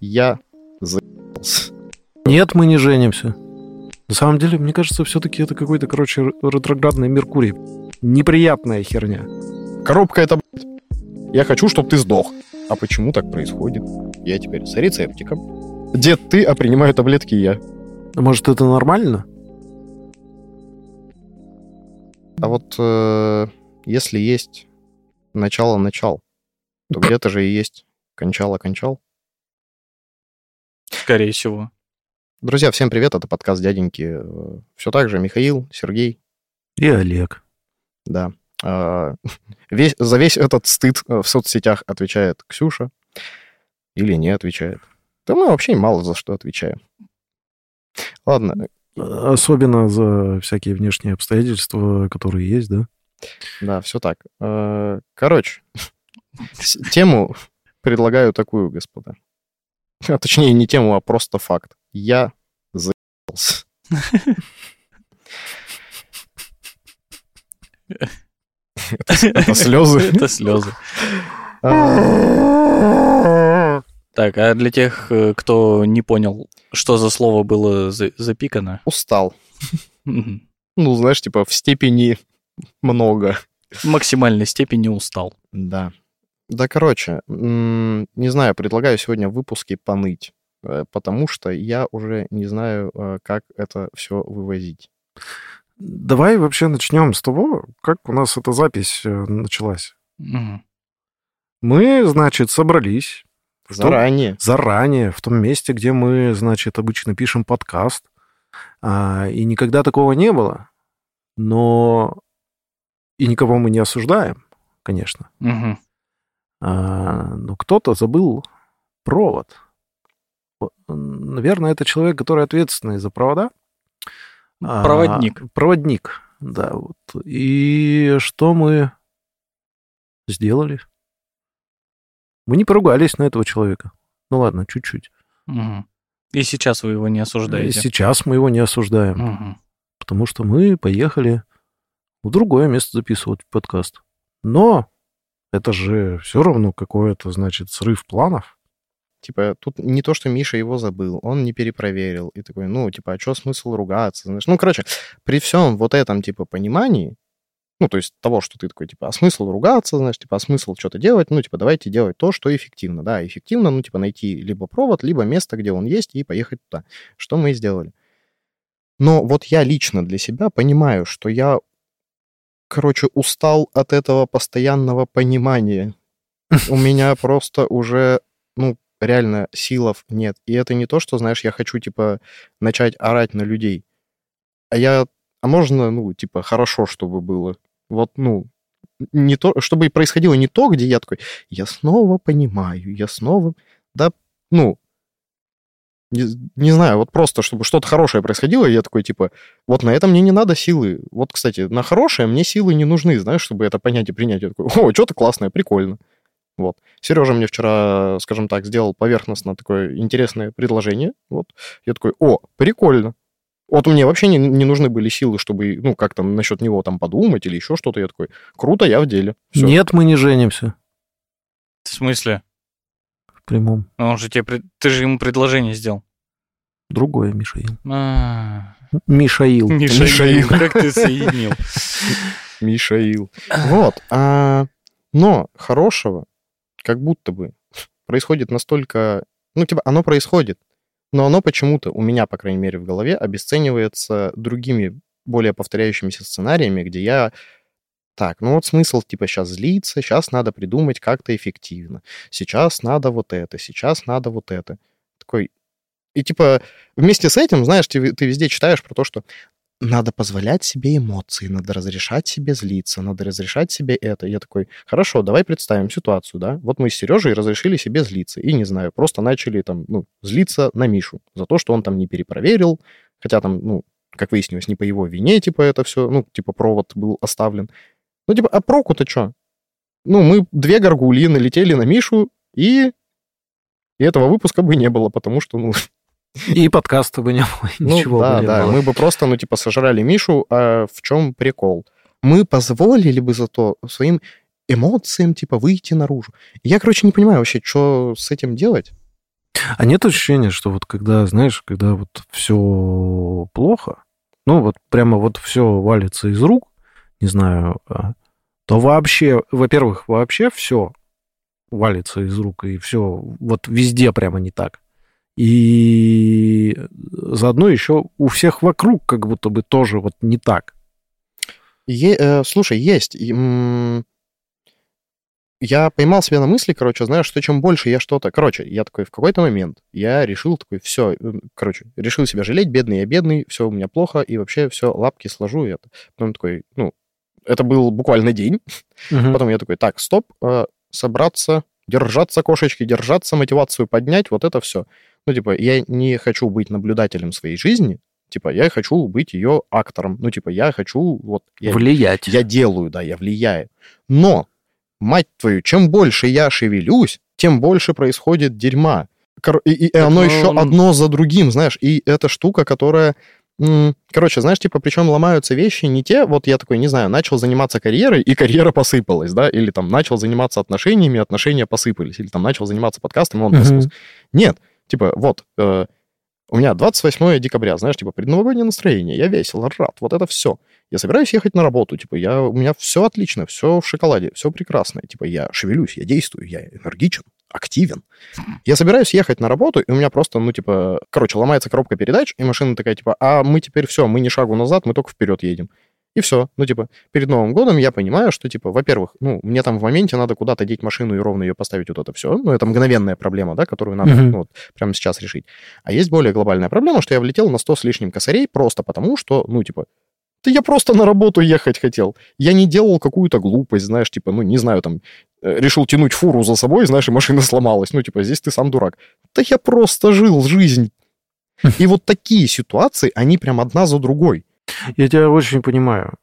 Я за***ался. Нет, мы не женимся. На самом деле, мне кажется, все-таки это какой-то, короче, ретроградный Меркурий. Неприятная херня. Коробка это, блядь. Я хочу, чтобы ты сдох. А почему так происходит? Я теперь с рецептиком. Дед ты, а принимаю таблетки я. А Может, это нормально? А вот э, если есть начало-начал, то где-то же и есть кончало-кончал. Скорее всего. Друзья, всем привет, это подкаст дяденьки. Все так же Михаил, Сергей, И Олег. да. А, Весь, за весь этот стыд э, в соцсетях отвечает Ксюша. Или не отвечает. Да мы вообще мало за что отвечаем. Ладно, Особенно за всякие внешние обстоятельства, которые есть, да? да, все так. Э, Короче, тему предлагаю такую, господа. А точнее, не тему, а просто факт. Я заебался. Это слезы. Это слезы. А, Так, а для тех, э, кто не понял, что за слово было за- запикано, Устал. Ну, знаешь, типа в степени много. в максимальной степени устал. Да. Да, короче, не знаю, предлагаю сегодня в выпуске поныть, э, потому что я уже не знаю, э, как это все вывозить. Давай вообще начнем с того, как у нас эта запись э, началась. Мгм. Мы, значит, собрались в том- Заранее. заранее, в том месте, где мы, значит, обычно пишем подкаст. А, и никогда такого не было. Но и никого мы не осуждаем, конечно. Мгм. А, но кто-то забыл провод. Наверное, это человек, который ответственный за провода. А, Проводник. проводник, да. Вот. И что мы сделали? Мы не поругались на этого человека. Ну ладно, чуть-чуть. Мгм. И сейчас вы его не И осуждаете. сейчас мы его не осуждаем, Мгм. потому что мы поехали в другое место записывать подкаст. Но это же все равно какое-то, значит, срыв планов. Типа, тут не то, что Миша его забыл, он не перепроверил. И такой, ну, типа, а что смысл ругаться? Знаешь? Ну, короче, при всем вот этом, типа, понимании, ну, то есть того, что ты такой, типа, а смысл ругаться, знаешь, типа, а смысл что-то делать? Ну, типа, давайте делать то, что эффективно. Да, эффективно, ну, типа, найти либо провод, либо место, где он есть, и поехать туда. Что мы и сделали. Но вот я лично для себя понимаю, что я, короче, устал от этого постоянного понимания. У меня просто уже, ну, реально силов нет. И это не то, что, знаешь, я хочу, типа, начать орать на людей. А я... А можно, ну, типа, хорошо, чтобы было. Вот, ну, не то, чтобы и происходило не то, где я такой, я снова понимаю, я снова... Да, ну, не, не знаю, вот просто, чтобы что-то хорошее происходило, и я такой, типа, вот на это мне не надо силы. Вот, кстати, на хорошее мне силы не нужны, знаешь, чтобы это понять и принять. Я такой, о, что-то классное, прикольно. Вот. Сережа мне вчера, скажем так, сделал поверхностно такое интересное предложение. Вот. Я такой, о, прикольно. Вот мне вообще не, не нужны были силы, чтобы, ну, как там насчет него там подумать или еще что-то. Я такой, круто, я в деле. Всё. Нет, мы не женимся. В смысле? Прямом. Ну, Он же тебе... Ты же ему предложение сделал. Другое, Мишаил. А, Мишаил. Мишаил, как ты соединил? Мишаил. Вот. а, но хорошего, как будто бы, происходит настолько... Ну, типа, оно происходит, но оно почему-то, у меня, по крайней мере, в голове, обесценивается другими, более повторяющимися сценариями, где я... Так, ну вот смысл, типа, сейчас злиться, сейчас надо придумать как-то эффективно. Сейчас надо вот это, сейчас надо вот это. Такой... И, типа, вместе с этим, знаешь, ты, ты везде читаешь про то, что надо позволять себе эмоции, надо разрешать себе злиться, надо разрешать себе это. Я такой, хорошо, давай представим ситуацию, да? Вот мы с Сережей разрешили себе злиться, и, не знаю, просто начали там, ну, злиться на Мишу за то, что он там не перепроверил, хотя там, ну, как выяснилось, не по его вине, типа, это все, ну, типа, провод был оставлен. Ну, типа, а проку-то что? Ну, мы две горгульи налетели на Мишу, и... и этого выпуска бы не было, потому что, ну, И подкаста бы не было, ну, ничего да, бы не да, было. мы бы просто, ну, типа, сожрали Мишу, а в чем прикол? Мы позволили бы зато своим эмоциям, типа, выйти наружу. Я, короче, не понимаю вообще, что с этим делать. А нет ощущения, что вот когда, знаешь, когда вот все плохо, ну вот прямо вот все валится из рук, не знаю, а, то вообще, во-первых, вообще все валится из рук, и все вот везде прямо не так. И заодно еще у всех вокруг как будто бы тоже вот не так. Е- э, слушай, есть. Я поймал себя на мысли, короче, знаешь, что чем больше я что-то... Короче, я такой в какой-то момент, я решил такой, все, короче, решил себя жалеть, бедный я бедный, все у меня плохо, и вообще все, лапки сложу, и это. Потом такой, ну, это был буквально день. Мгм. Потом я такой, так, стоп, э, собраться, держаться, кошечки, держаться, мотивацию поднять, вот это все. Ну, типа, я не хочу быть наблюдателем своей жизни, типа, я хочу быть ее актором. Ну, типа, я хочу, вот, я, Влиять. я делаю, да, я влияю. Но, мать твою, чем больше я шевелюсь, тем больше происходит дерьма. И, и оно ну, еще он- одно за другим, знаешь. И эта штука, которая... Короче, знаешь, типа, причем ломаются вещи не те, вот я такой, не знаю, начал заниматься карьерой, и карьера посыпалась, да, или там начал заниматься отношениями, отношения посыпались, или там начал заниматься подкастом, и он посыпался. Нет, типа, вот, э, у меня 28 декабря, знаешь, типа, предновогоднее настроение, я весел, рад, вот это все. Я собираюсь ехать на работу, типа, я, у меня все отлично, все в шоколаде, все прекрасно. Типа, я шевелюсь, я действую, я энергичен, активен. Я собираюсь ехать на работу, и у меня просто, ну, типа, короче, ломается коробка передач, и машина такая, типа, а мы теперь все, мы не шагу назад, мы только вперед едем. И все. Ну, типа, перед Новым годом я понимаю, что, типа, во-первых, ну, мне там в моменте надо куда-то деть машину и ровно ее поставить, вот это все. Ну, это мгновенная проблема, да, которую надо, Мгм. ну, вот, прямо сейчас решить. А есть более глобальная проблема, что я влетел на 100 с лишним косарей просто потому, что, ну, типа, да я просто на работу ехать хотел. Я не делал какую-то глупость, знаешь, типа, ну, не знаю, там, э, решил тянуть фуру за собой, знаешь, и машина сломалась. Ну, типа, здесь ты сам дурак. Да я просто жил жизнь. И вот такие ситуации, они прям одна за другой. Я тебя очень понимаю.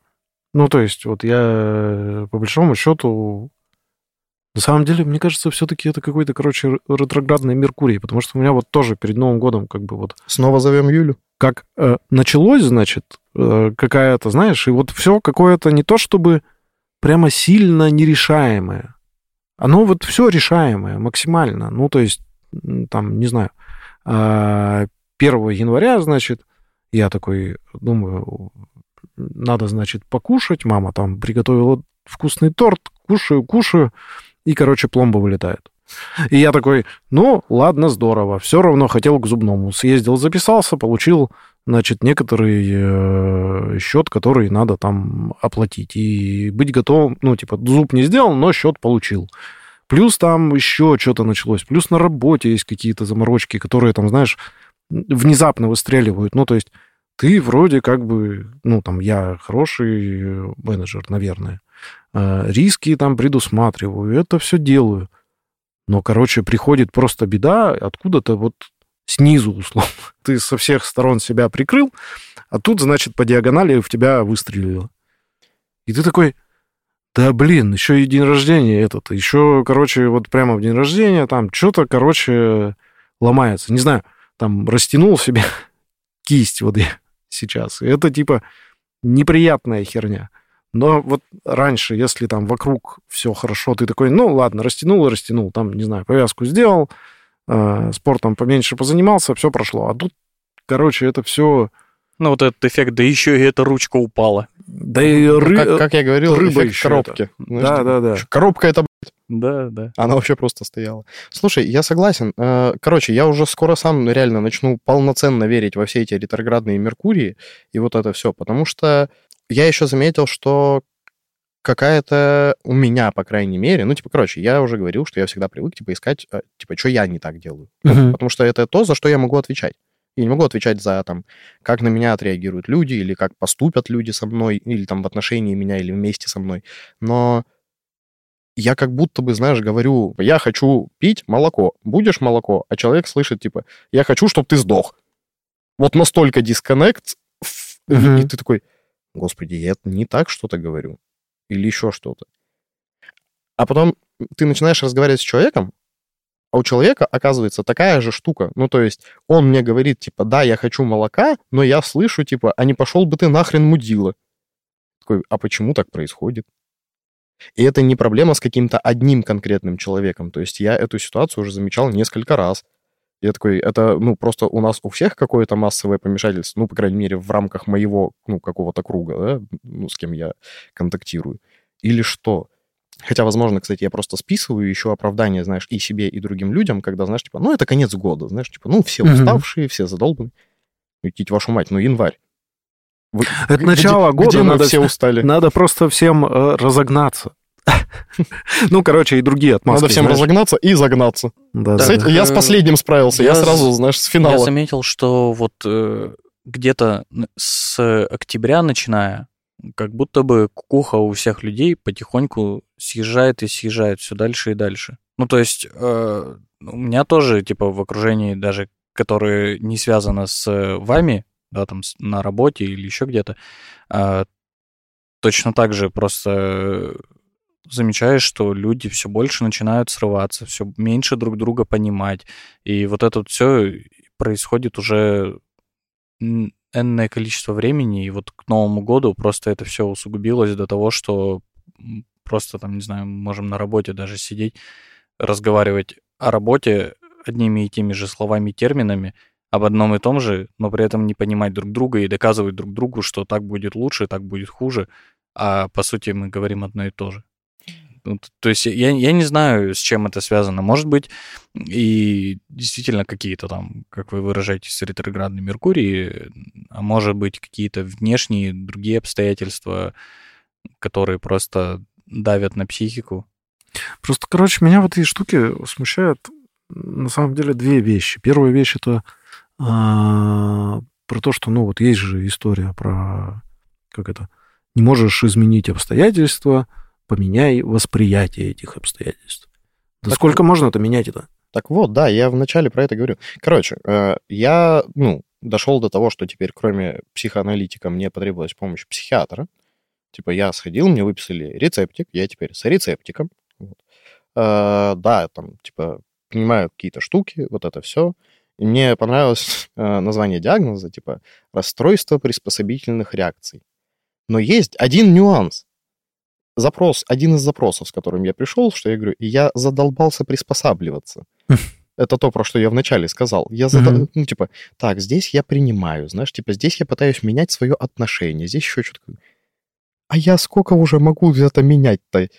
Ну, то есть, вот я, э, по большому счету, на самом деле, мне кажется, все-таки это какой-то, короче, ретроградный Меркурий, потому что у меня вот тоже перед Новым годом как бы вот Снова зовем Юлю. как э, началось, значит, э, какая-то, знаешь, и вот все какое-то не то чтобы прямо сильно нерешаемое. Оно вот все решаемое максимально. Ну, то есть, там, не знаю, а, 1 января, значит, я такой думаю, надо, значит, покушать. Мама там приготовила вкусный торт, кушаю, кушаю, и, короче, пломба вылетает. И я такой, ну, ладно, здорово, все равно хотел к зубному. Съездил, записался, получил, значит, некоторый э, счет, который надо там оплатить. И быть готовым, ну, типа, зуб не сделал, но счет получил. Плюс там еще что-то началось. Плюс на работе есть какие-то заморочки, которые там, знаешь, внезапно выстреливают. Ну, то есть ты вроде как бы, ну, там, я хороший менеджер, наверное. Э, Риски там предусматриваю, это все делаю. Но, короче, приходит просто беда откуда-то вот снизу, условно. Ты со всех сторон себя прикрыл, а тут, значит, по диагонали в тебя выстрелило. И ты такой, да блин, еще и день рождения этот, еще, короче, вот прямо в день рождения там что-то, короче, ломается. Не знаю, там растянул себе кисть вот я сейчас. И это типа неприятная херня. Но вот раньше, если там вокруг все хорошо, ты такой, ну ладно, растянул и растянул, там, не знаю, повязку сделал, э, спортом поменьше позанимался, все прошло. А тут, короче, это все... Ну, вот этот эффект, да еще и эта ручка упала. Да и Ну, ры- как, как я говорил, рыба эффект еще коробки. Знаешь, Да, да, да. Коробка это Да, да. Она вообще просто стояла. Слушай, я согласен. Э, Короче, я уже скоро сам реально начну полноценно верить во все эти ретроградные Меркурии и вот это все, потому что я еще заметил, что какая-то у меня, по крайней мере, ну, типа, короче, я уже говорил, что я всегда привык, типа, искать, э, типа, что я не так делаю. Ну, Мгм. Потому что это то, за что я могу отвечать. Я не могу отвечать за, там, как на меня отреагируют люди, или как поступят люди со мной, или там в отношении меня, или вместе со мной. Но я как будто бы, знаешь, говорю, я хочу пить молоко, будешь молоко, а человек слышит, типа, я хочу, чтобы ты сдох. Вот настолько дисконнект, ф- и- ты такой, господи, я не так что-то говорю, или еще что-то. А потом ты начинаешь разговаривать с человеком, а у человека оказывается такая же штука. Ну, то есть он мне говорит, типа, да, я хочу молока, но я слышу, типа, а не пошел бы ты нахрен мудила. Такой, а почему так происходит? И это не проблема с каким-то одним конкретным человеком. То есть я эту ситуацию уже замечал несколько раз. Я такой, это, ну, просто у нас у всех какое-то массовое помешательство, ну, по крайней мере, в рамках моего, ну, какого-то круга, да, ну, с кем я контактирую. Или что? Хотя, возможно, кстати, я просто списываю еще оправдание, знаешь, и себе, и другим людям, когда, знаешь, типа, ну, это конец года, знаешь, типа, ну, все уставшие, все задолбаны. Идите вашу мать, ну, январь. Это где- начало года, Где мы надо- все устали? Надо просто всем э, разогнаться. Ну, короче, и другие отмазки. Надо всем знаешь. разогнаться и загнаться. Да, С да, эти- да. Я с последним справился, я я сразу, знаешь, с Я финала. заметил, что вот э, где-то с октября начиная, как будто бы кукуха у всех людей потихоньку съезжает и съезжает все дальше и дальше. Ну, то есть э, у меня тоже, типа, в окружении даже, которые не связано с э, вами, да, там, на работе или еще где-то, а, точно так же просто замечаешь, что люди все больше начинают срываться, все меньше друг друга понимать. И вот это все происходит уже энное количество времени, и вот к Новому году просто это все усугубилось до того, что просто там, не знаю, можем на работе даже сидеть, разговаривать о работе одними и теми же словами и терминами, об одном и том же, но при этом не понимать друг друга и доказывать друг другу, что так будет лучше, так будет хуже, а по сути мы говорим одно и то же. То есть я, я не знаю, с чем это связано. Может быть, и действительно какие-то там, как вы выражаетесь, ретроградный Меркурий, а может быть какие-то внешние другие обстоятельства, которые просто давят на психику. Просто, короче, меня в этой штуке смущают на самом деле две вещи. Первая вещь это а, про то, что, ну, вот есть же история про как это не можешь изменить обстоятельства, поменяй восприятие этих обстоятельств. Да Так сколько можно это менять это? Так вот, да, я вначале про это говорю. Короче, э, я, ну, дошел до того, что теперь кроме психоаналитика мне потребовалась помощь психиатра. Типа я сходил, мне выписали рецептик, я теперь с рецептиком. Вот. Э, да, там, типа, понимаю какие-то штуки, вот это все. И мне понравилось э, название диагноза, типа, расстройство приспособительных реакций. Но есть один нюанс. Запрос, один из запросов, с которым я пришел, что я говорю, я задолбался приспосабливаться. Это то, про что я вначале сказал. Я задал, Мгм. ну, типа, так, здесь я принимаю, знаешь, типа, здесь я пытаюсь менять свое отношение, здесь еще что-то. А я сколько уже могу это менять-то?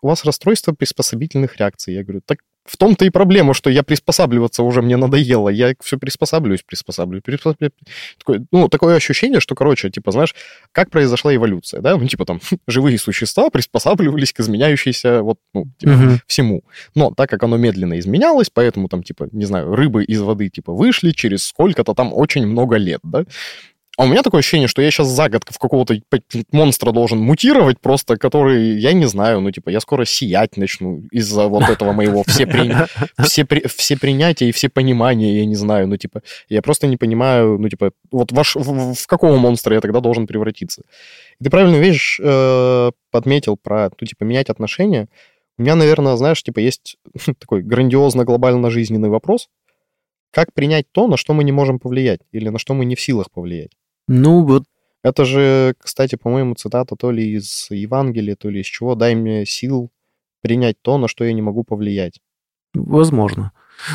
У вас расстройство приспособительных реакций. Я говорю, так в том-то и проблема, что я приспосабливаться уже мне надоело. Я все приспосабливаюсь, приспосабливаюсь, приспосабливаюсь. Такое, ну, такое ощущение, что, короче, типа, знаешь, как произошла эволюция, да? Ну, типа там живые существа приспосабливались к изменяющейся вот, ну, типа, Мгм. всему. Но так как оно медленно изменялось, поэтому там, типа, не знаю, рыбы из воды, типа, вышли через сколько-то там очень много лет, да? А у меня такое ощущение, что я сейчас за год в какого-то монстра должен мутировать просто, который, я не знаю, ну, типа, я скоро сиять начну из-за вот этого моего все, при- все, при- все принятия и все понимания, я не знаю, ну, типа, я просто не понимаю, ну, типа, вот ваш, в, в какого монстра я тогда должен превратиться? И ты правильную вещь э, подметил про, ну, типа, менять отношения. У меня, наверное, знаешь, типа, есть такой грандиозно-глобально-жизненный вопрос. Как принять то, на что мы не можем повлиять, или на что мы не в силах повлиять? Ну, вот Это же, кстати, по-моему, цитата то ли из Евангелия, то ли из чего. «Дай мне сил принять то, на что я не могу повлиять». Возможно.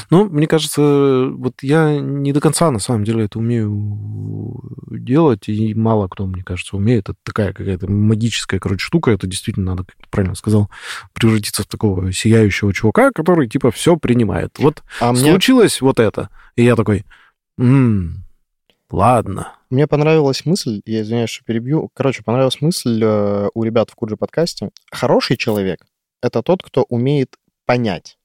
Но мне кажется, вот я не до конца на самом деле это умею делать, и мало кто, мне кажется, умеет. Это такая какая-то магическая, короче, штука. Это действительно надо, как ты правильно сказал, превратиться в такого сияющего чувака, который типа все принимает. Вот А мне, случилось вот это, и я такой, «М, ладно. мне понравилась мысль, я извиняюсь, что перебью. Короче, понравилась мысль э, у ребят в Куджи подкасте. Хороший человек — это тот, кто умеет понять.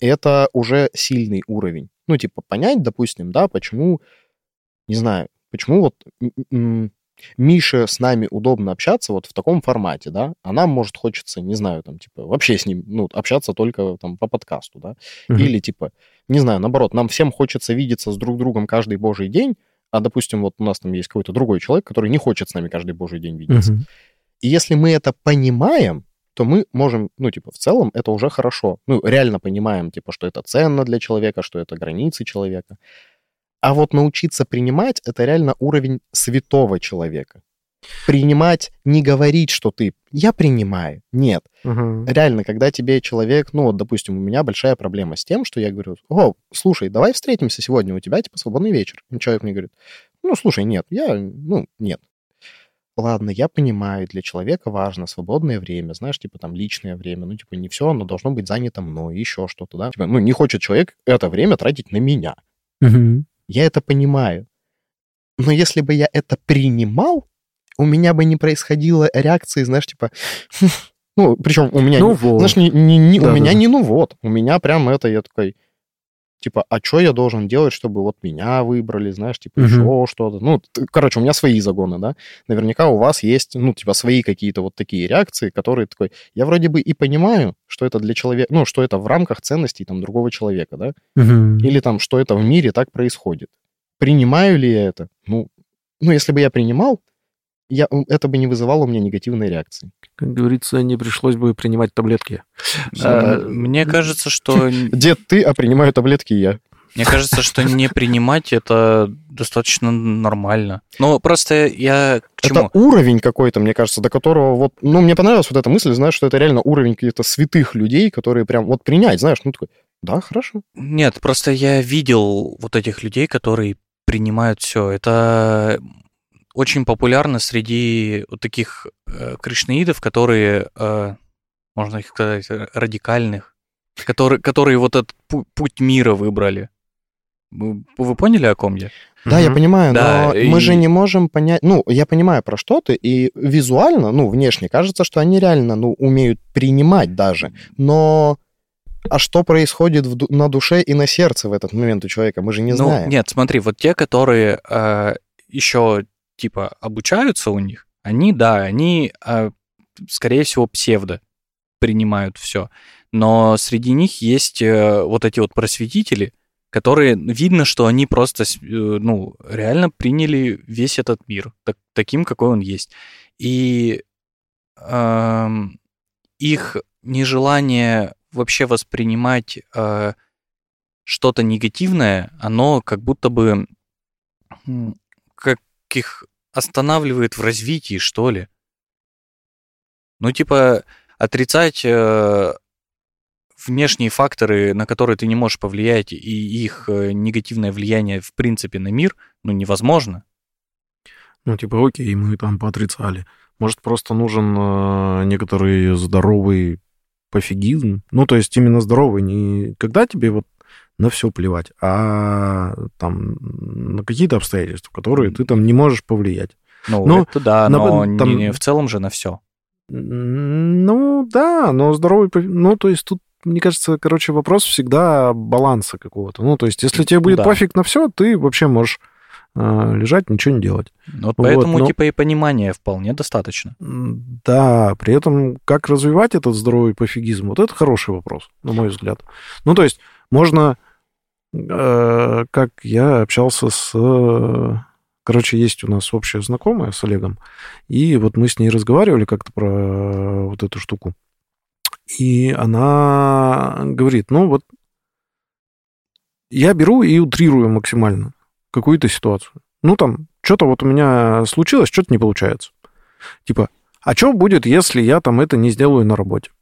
И это уже сильный уровень. Ну, типа, понять, допустим, да, почему, не знаю, почему вот Мише с нами удобно общаться вот в таком формате, да, а нам, может, хочется, не знаю, там, типа, вообще с ним, ну, общаться только там по подкасту, да, Мгм. или, типа, не знаю, наоборот, нам всем хочется видеться с друг другом каждый божий день, а, допустим, вот у нас там есть какой-то другой человек, который не хочет с нами каждый божий день видеться. Мгм. И если мы это понимаем, то мы можем, ну, типа, в целом это уже хорошо. Ну, реально понимаем, типа, что это ценно для человека, что это границы человека. А вот научиться принимать — это реально уровень святого человека. принимать, не говорить, что ты «я принимаю». Нет. Мгм. Реально, когда тебе человек, ну вот, допустим, у меня большая проблема с тем, что я говорю, о, слушай, давай встретимся сегодня, у тебя, типа, свободный вечер. И человек мне говорит, ну, слушай, нет, я, ну, нет. Ладно, я понимаю, для человека важно свободное время, знаешь, типа там личное время, ну, типа не все, оно должно быть занято мной, еще что-то, да. Типа, ну, не хочет человек это время тратить на меня. Мгм. Я это понимаю. Но если бы я это принимал, у меня бы не происходило реакции, знаешь, типа... Ну, причем у меня... Ну вот. Знаешь, не, не- не- у Да-да-да. меня не ну вот. У меня прям это, я такой... Типа, а что я должен делать, чтобы вот меня выбрали, знаешь, типа Мгм. еще что-то. Ну, короче, у меня свои загоны, да. Наверняка у вас есть, ну, типа, свои какие-то вот такие реакции, которые такой... Я вроде бы и понимаю, что это для человека... Ну, что это в рамках ценностей там другого человека, да. Мгм. Или там, что это в мире так происходит. Принимаю ли я это? Ну, ну если бы я принимал, я, это бы не вызывало у меня негативной реакции. Как говорится, не пришлось бы принимать таблетки. А, Мне кажется, что Дед ты, а принимаю таблетки я. мне кажется, что не принимать это достаточно нормально. Ну просто я к чему? Это уровень какой-то, мне кажется, до которого вот... Ну, мне понравилась вот эта мысль, знаешь, что это реально уровень каких-то святых людей, которые прям вот принять, знаешь, ну такой, да, хорошо. Нет, просто я видел вот этих людей, которые принимают все. Это очень популярно среди вот таких э, кришнаидов, которые, э, можно их сказать, э, радикальных, которые, которые вот этот пу- путь мира выбрали. Вы, вы поняли, о ком я? Да, я Мгм. понимаю, Да, но мы и- же не можем понять... Ну, я понимаю, про что ты, и визуально, ну, внешне кажется, что они реально, ну, умеют принимать даже, но... А что происходит в на душе и на сердце в этот момент у человека, мы же не ну, знаем. нет, смотри, вот те, которые еще типа обучаются у них, они, да, они, э, скорее всего, псевдо принимают все. Но среди них есть э, вот эти вот просветители, которые видно, что они просто, э, ну, реально приняли весь этот мир так- таким, какой он есть. И эм, их нежелание вообще воспринимать э, что-то негативное, оно как будто бы их останавливает в развитии, что ли. Ну, типа, отрицать э, внешние факторы, на которые ты не можешь повлиять, и их э, негативное влияние, в принципе, на мир, ну, невозможно. Ну, типа, окей, мы там поотрицали. Может, просто нужен э, некоторый здоровый пофигизм. Ну, то есть именно здоровый, не когда тебе вот на все плевать, а там на какие-то обстоятельства, которые ты там не можешь повлиять. Ну, Ну, это да, на- но там- не в целом же на все. Ну, да, но здоровый... Ну, то есть тут, мне кажется, короче, вопрос всегда баланса какого-то. Ну, то есть если тебе будет Да. пофиг на все, ты вообще можешь э, лежать, ничего не делать. Вот Вот, поэтому, но- типа, и понимания вполне достаточно. Да, при этом как развивать этот здоровый пофигизм, вот это хороший вопрос, на мой взгляд. Ну, то есть можно, как я общался с... э, Короче, есть у нас общая знакомая с Олегом, и вот мы с ней разговаривали как-то про вот эту штуку. И она говорит, ну вот я беру и утрирую максимально какую-то ситуацию. Ну там, что-то вот у меня случилось, что-то не получается. Типа, а что будет, если я там это не сделаю на работе?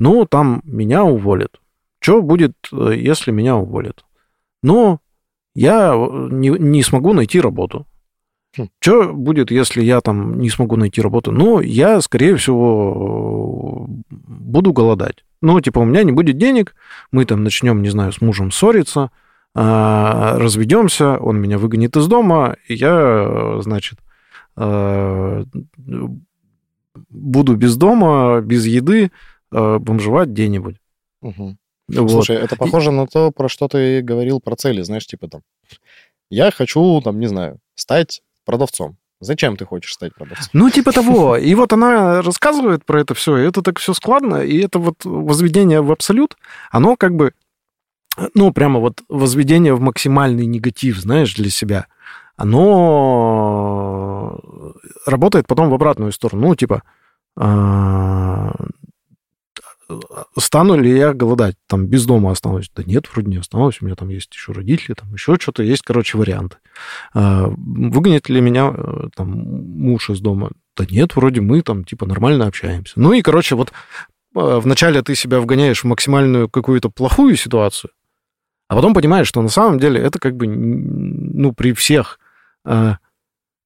Ну, там меня уволят. Что будет, э, если меня уволят? Ну, я э, не, не смогу найти работу. Хм. Что будет, если я там не смогу найти работу? Ну, я, скорее всего, буду голодать. Ну, типа, у меня не будет денег, мы там начнем, не знаю, с мужем ссориться, а, разведемся, он меня выгонит из дома, и я, значит, э, буду без дома, без еды, бомжевать где-нибудь. Мгм. Вот. Слушай, это похоже на то, про что ты говорил про цели, знаешь, типа там, я хочу, там, не знаю, стать продавцом. Зачем ты хочешь стать продавцом? Ну, типа того. И вот она рассказывает про это все, и это так все складно, и это вот возведение в абсолют, оно как бы, ну, прямо вот возведение в максимальный негатив, знаешь, для себя, оно работает потом в обратную сторону. Ну, типа, а, стану ли я голодать, там, без дома останусь? Да нет, вроде не останусь, у меня там есть еще родители, там еще что-то, есть, короче, варианты. А, выгонит ли меня э, там муж из дома? Да нет, вроде мы там, типа, нормально общаемся. Ну и, короче, вот э, вначале ты себя вгоняешь в максимальную какую-то плохую ситуацию, а потом понимаешь, что на самом деле это как бы, ну, при всех э,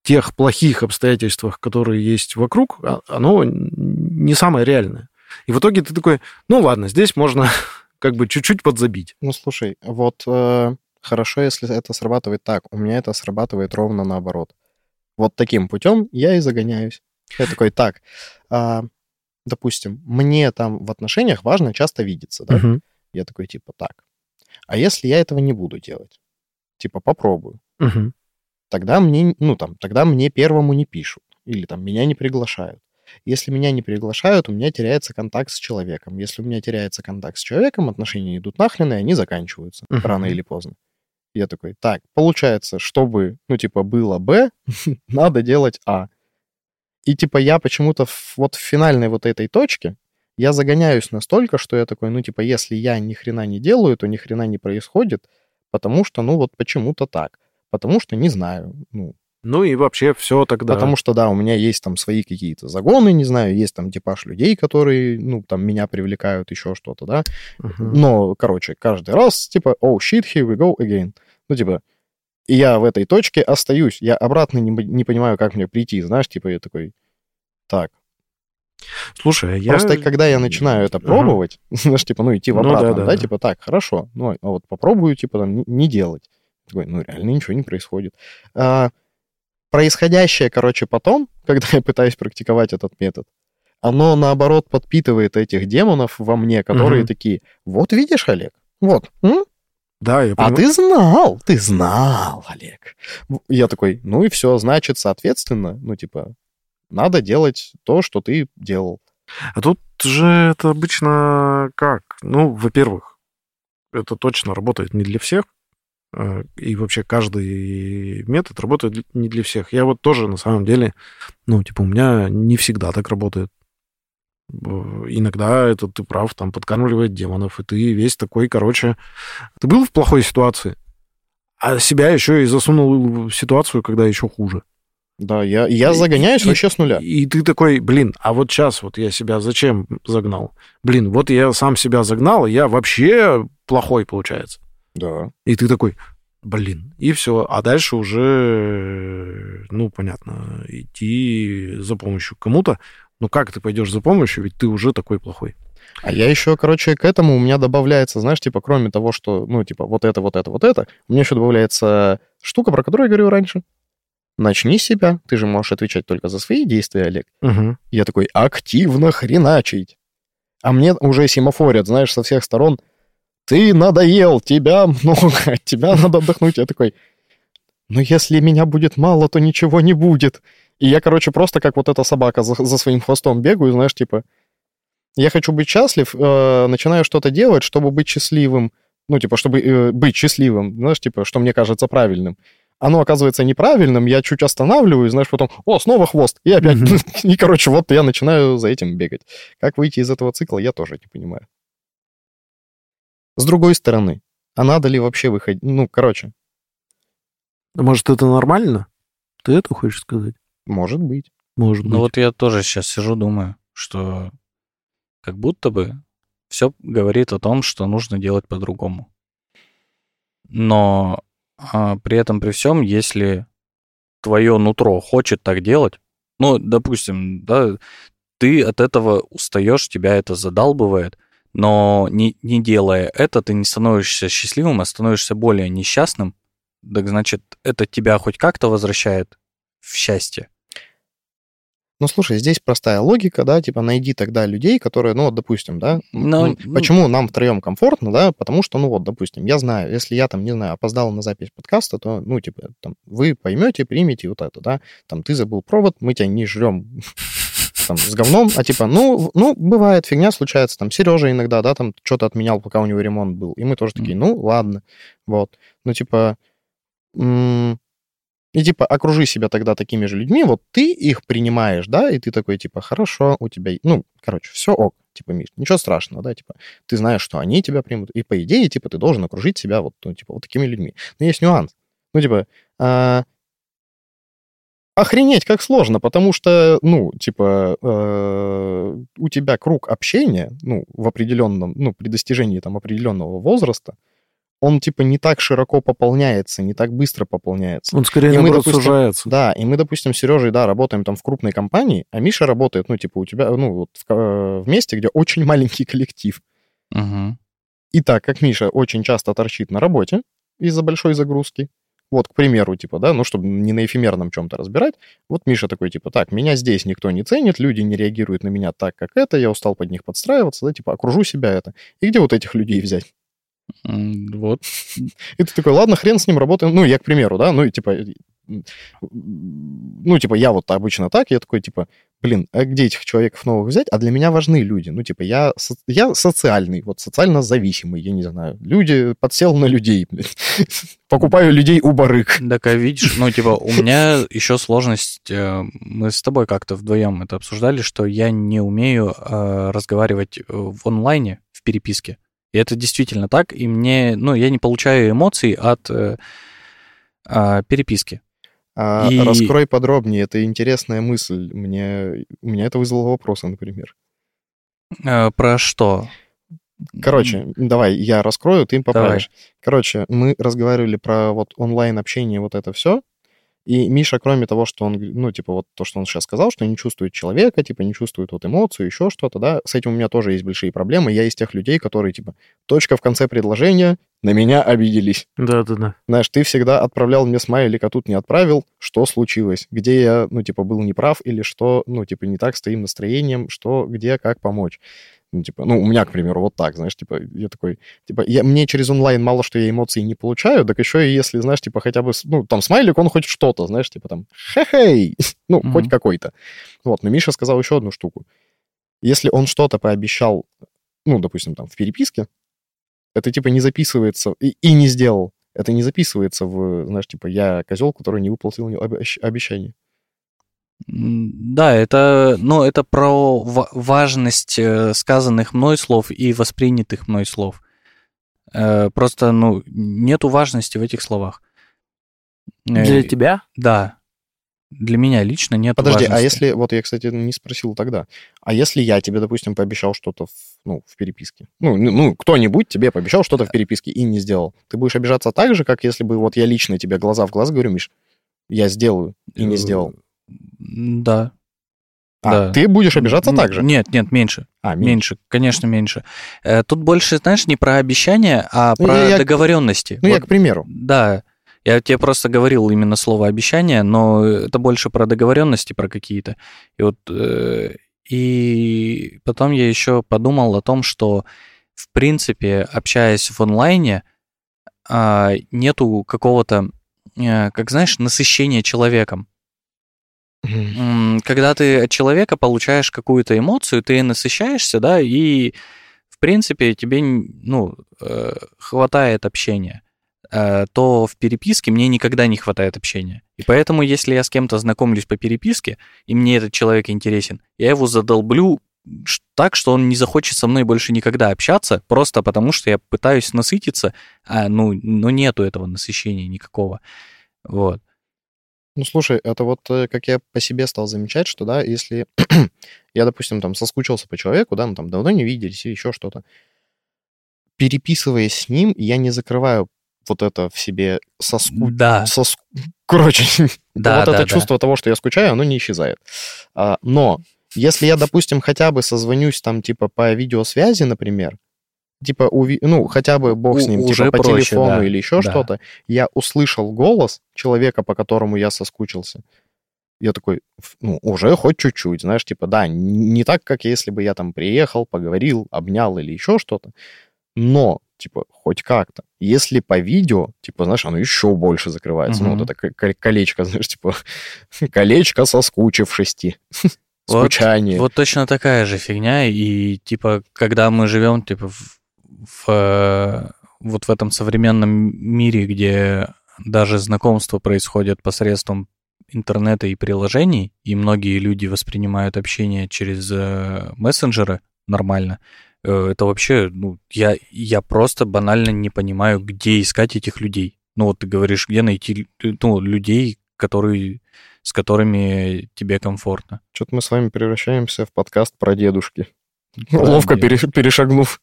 тех плохих обстоятельствах, которые есть вокруг, а, оно не самое реальное. И в итоге ты такой, ну ладно, здесь можно как бы чуть-чуть подзабить. Ну, слушай, вот э, хорошо, если это срабатывает так. У меня это срабатывает ровно наоборот. Вот таким путем я и загоняюсь. Я такой, так, э, допустим, мне там в отношениях важно часто видеться, да? Мгм. Я такой, типа, так. А если я этого не буду делать? Типа, попробую. Мгм. Тогда мне, ну, там, тогда мне первому не пишут. Или там меня не приглашают. Если меня не приглашают, у меня теряется контакт с человеком. Если у меня теряется контакт с человеком, отношения идут нахрен, и они заканчиваются Мгм. рано или поздно. Я такой, так, получается, чтобы, ну, типа, было Б, надо делать А. И, типа, я почему-то в- вот в финальной вот этой точке я загоняюсь настолько, что я такой, ну, типа, если я ни хрена не делаю, то ни хрена не происходит, потому что, ну, вот почему-то так. Потому что не знаю, ну, Ну и вообще все тогда. Потому что, да, у меня есть там свои какие-то загоны, не знаю, есть там типаж людей, которые, ну, там, меня привлекают, еще что-то, да. Мгм. Но, короче, каждый раз, типа, oh, shit, here we go again. Ну, типа, я в этой точке остаюсь. Я обратно не, не понимаю, как мне прийти, знаешь, типа, я такой, так. Слушай, а я... Просто когда я начинаю это Ага. пробовать, знаешь, типа, ну, идти в Ну, обратном, да, да, да, да. типа, так, хорошо, ну, а вот попробую, типа, там, не- не делать. Такой, ну, реально ничего не происходит. А, происходящее, короче, потом, когда я пытаюсь практиковать этот метод, оно, наоборот, подпитывает этих демонов во мне, которые Мгм. такие, вот видишь, Олег, вот, м? Да, я а понимаю. ты знал, ты знал, Олег. Я такой, ну и все, значит, соответственно, ну, типа, надо делать то, что ты делал. А тут же это обычно как? Ну, во-первых, это точно работает не для всех. Э, И вообще каждый метод работает не для всех. Я вот тоже на самом деле, ну, типа, у меня не всегда так работает. Иногда это ты прав, там подкармливает демонов, и ты весь такой, короче, ты был в плохой ситуации, а себя еще и засунул в ситуацию, когда еще хуже. Да, я, я И- загоняюсь и- вообще с нуля. И ты такой, блин, а вот сейчас вот я себя зачем загнал? Блин, вот я сам себя загнал, и я вообще плохой, получается. Да. И ты такой, блин, и все. А дальше уже, ну, понятно, идти за помощью кому-то. Ну, как ты пойдешь за помощью, ведь ты уже такой плохой. А я еще, короче, к этому у меня добавляется, знаешь, типа, кроме того, что, ну, типа, вот это, вот это, вот это, у меня еще добавляется штука, про которую я говорил раньше. Начни с себя. Ты же можешь отвечать только за свои действия, Олег. Угу. Я такой, активно хреначить. А мне уже семафорят, знаешь, со всех сторон. Ты надоел, тебя много, от тебя надо отдохнуть. Я такой, ну если меня будет мало, то ничего не будет. И я, короче, просто как вот эта собака за, за своим хвостом бегаю, знаешь, типа, я хочу быть счастлив, э, начинаю что-то делать, чтобы быть счастливым, ну, типа, чтобы э, быть счастливым, знаешь, типа, что мне кажется правильным. Оно оказывается неправильным, я чуть останавливаюсь, знаешь, потом, о, снова хвост, и опять, и, короче, вот я начинаю за этим бегать. Как выйти из этого цикла, я тоже не понимаю. С другой стороны, а надо ли вообще выходить? Ну, короче, Может, это нормально? Ты это хочешь сказать? может быть. Может быть. Ну вот я тоже сейчас сижу, думаю, что как будто бы все говорит о том, что нужно делать по-другому. Но а, при этом, при всем, если твое нутро хочет так делать, ну, допустим, да, ты от этого устаешь, тебя это задалбывает, но не, не делая это, ты не становишься счастливым, а становишься более несчастным, так значит, это тебя хоть как-то возвращает в счастье. Ну, слушай, здесь простая логика, да, типа найди тогда людей, которые, ну, вот, допустим, да, Но- почему нам втроем комфортно, да, потому что, ну, вот, допустим, я знаю, если я там, не знаю, опоздал на запись подкаста, то, ну, типа, там, вы поймете, примете вот это, да, там, ты забыл провод, мы тебя не жрем там, с говном, а типа, ну, ну, бывает, фигня случается, там, Сережа иногда, да, там, что-то отменял, пока у него ремонт был, и мы тоже такие, ну, ладно, вот, ну, типа, и типа окружи себя тогда такими же людьми, вот ты их принимаешь, да, и ты такой типа, хорошо, у тебя, ну, короче, все ок, типа, Миш, ничего страшного, да, типа, ты знаешь, что они тебя примут, и по идее, типа, ты должен окружить себя вот, ну, типа, вот такими людьми. Но есть нюанс. Ну, типа, а, охренеть как сложно, потому что, ну, типа, э, у тебя круг общения, ну, в определенном, ну, при достижении там определенного возраста, он, типа, не так широко пополняется, не так быстро пополняется. Он скорее, И мы, допустим, сужается. Да, и мы, допустим, с Сережей, да, работаем там в крупной компании, а Миша работает, ну, типа, у тебя, ну, вот в, ко- в месте, где очень маленький коллектив. Мгм. И так как Миша очень часто торчит на работе из-за большой загрузки, вот, к примеру, типа, да, ну, чтобы не на эфемерном чем-то разбирать, вот Миша такой, типа, так, меня здесь никто не ценит, люди не реагируют на меня так, как это, я устал под них подстраиваться, да, типа, окружу себя это. И где вот этих людей взять? Вот. И ты такой, ладно, хрен с ним работаем. Ну, я, к примеру, да, ну, и типа, ну, типа, я вот обычно так, я такой, типа, блин, а где этих человеков новых взять? А для меня важны люди. Ну, типа, я, со- я социальный, вот социально зависимый, я не знаю. Люди, подсел на людей, блин. Покупаю людей у барыг. Так, а видишь, ну, типа, у меня еще сложность, э, мы с тобой как-то вдвоем это обсуждали, что я не умею э, разговаривать э, в онлайне, в переписке. И это действительно так, и мне, ну, я не получаю эмоций от а, переписки. А, И- Раскрой подробнее, это интересная мысль. Мне, у меня это вызвало вопросы, например. Э, Про что? Короче, давай, я раскрою, ты им поправишь. Короче, мы разговаривали про вот онлайн-общение, вот это все. И Миша, кроме того, что он, ну, типа, вот то, что он сейчас сказал, что не чувствует человека, типа, не чувствует вот эмоцию, еще что-то, да, с этим у меня тоже есть большие проблемы. Я из тех людей, которые, типа, точка в конце предложения, на меня обиделись. Да-да-да. Знаешь, ты всегда отправлял мне смайлик, а тут не отправил. Что случилось? Где я, ну, типа, был неправ или что, ну, типа, не так с твоим настроением, что, где, как помочь? Ну, типа, ну, у меня, к примеру, вот так, знаешь, типа, я такой, типа, я, мне через онлайн мало что я эмоций не получаю, так еще и если, знаешь, типа, хотя бы, ну, там, смайлик, он хоть что-то, знаешь, типа, там, хе-хей, ну, Мгм. хоть какой-то. Вот, но Миша сказал еще одну штуку. Если он что-то пообещал, ну, допустим, там, в переписке, это, типа, не записывается и, и не сделал. Это не записывается в, знаешь, типа, я козел, который не выполнил обещ- обещание. Да, это, ну, это про ва- важность э, сказанных мной слов и воспринятых мной слов. Э, Просто, ну, нету важности в этих словах. Э, Для тебя? Да. Для меня лично нет Подожди, а важности. если, вот я, кстати, не спросил тогда, а если я тебе, допустим, пообещал что-то в, ну, в переписке? Ну, ну, кто-нибудь тебе пообещал что-то в переписке и не сделал. Ты будешь обижаться так же, как если бы вот я лично тебе глаза в глаз говорю, Миш, я сделаю и не сделал. Да. А, да. ты будешь обижаться Н- так же? Нет, нет, меньше. А, меньше. Меньше, конечно, меньше. Э, Тут больше, знаешь, не про обещания, а Ну, про я- я- договоренности. Ну, я Вот, к примеру. Да. Я тебе просто говорил именно слово обещание, но это больше про договоренности, про какие-то. И вот э, и потом я еще подумал о том, что в принципе, общаясь в онлайне, а, нету какого-то, э, как знаешь, насыщения человеком. Когда ты от человека получаешь какую-то эмоцию, ты насыщаешься, да, и в принципе тебе, ну, э, хватает общения. Э, То в переписке мне никогда не хватает общения. И поэтому, если я с кем-то знакомлюсь по переписке, и мне этот человек интересен, я его задолблю так, что он не захочет со мной больше никогда общаться, просто потому что я пытаюсь насытиться, а ну, но нету этого насыщения никакого. Вот. Ну, слушай, это вот э, как я по себе стал замечать, что, да, если я, допустим, там соскучился по человеку, да, ну, там давно не виделись или еще что-то, переписываясь с ним, я не закрываю вот это в себе соску... Да. сос- Короче, Да, вот да, это да. чувство того, что я скучаю, оно не исчезает. А, но если я, допустим, хотя бы созвонюсь там, типа, по видеосвязи, например, типа, уви- ну, хотя бы бог с ним, уже типа, по проще, телефону да, или еще да. что-то, я услышал голос человека, по которому я соскучился, я такой, ну, уже хоть чуть-чуть, знаешь, типа, да, не так, как если бы я там приехал, поговорил, обнял или еще что-то, но, типа, хоть как-то. Если по видео, типа, знаешь, оно еще больше закрывается. Ну, Мгм. вот это ко- ко- колечко, знаешь, типа, колечко соскучившести. Вот, Скучание. Вот точно такая же фигня, и типа, когда мы живем, типа, в, в, э, вот в этом современном мире, где даже знакомства происходят посредством интернета и приложений, и многие люди воспринимают общение через э, мессенджеры, нормально. Э, Это вообще, ну, я, я просто банально не понимаю, где искать этих людей. Ну, вот ты говоришь, где найти ну, людей, которые, с которыми тебе комфортно. Что-то мы с вами превращаемся в подкаст про дедушки. Ловко дед- пере- перешагнув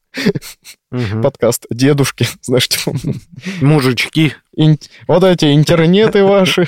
Мгм. подкаст дедушки, знаешь, типа, Мужички. ин- вот эти интернеты ваши,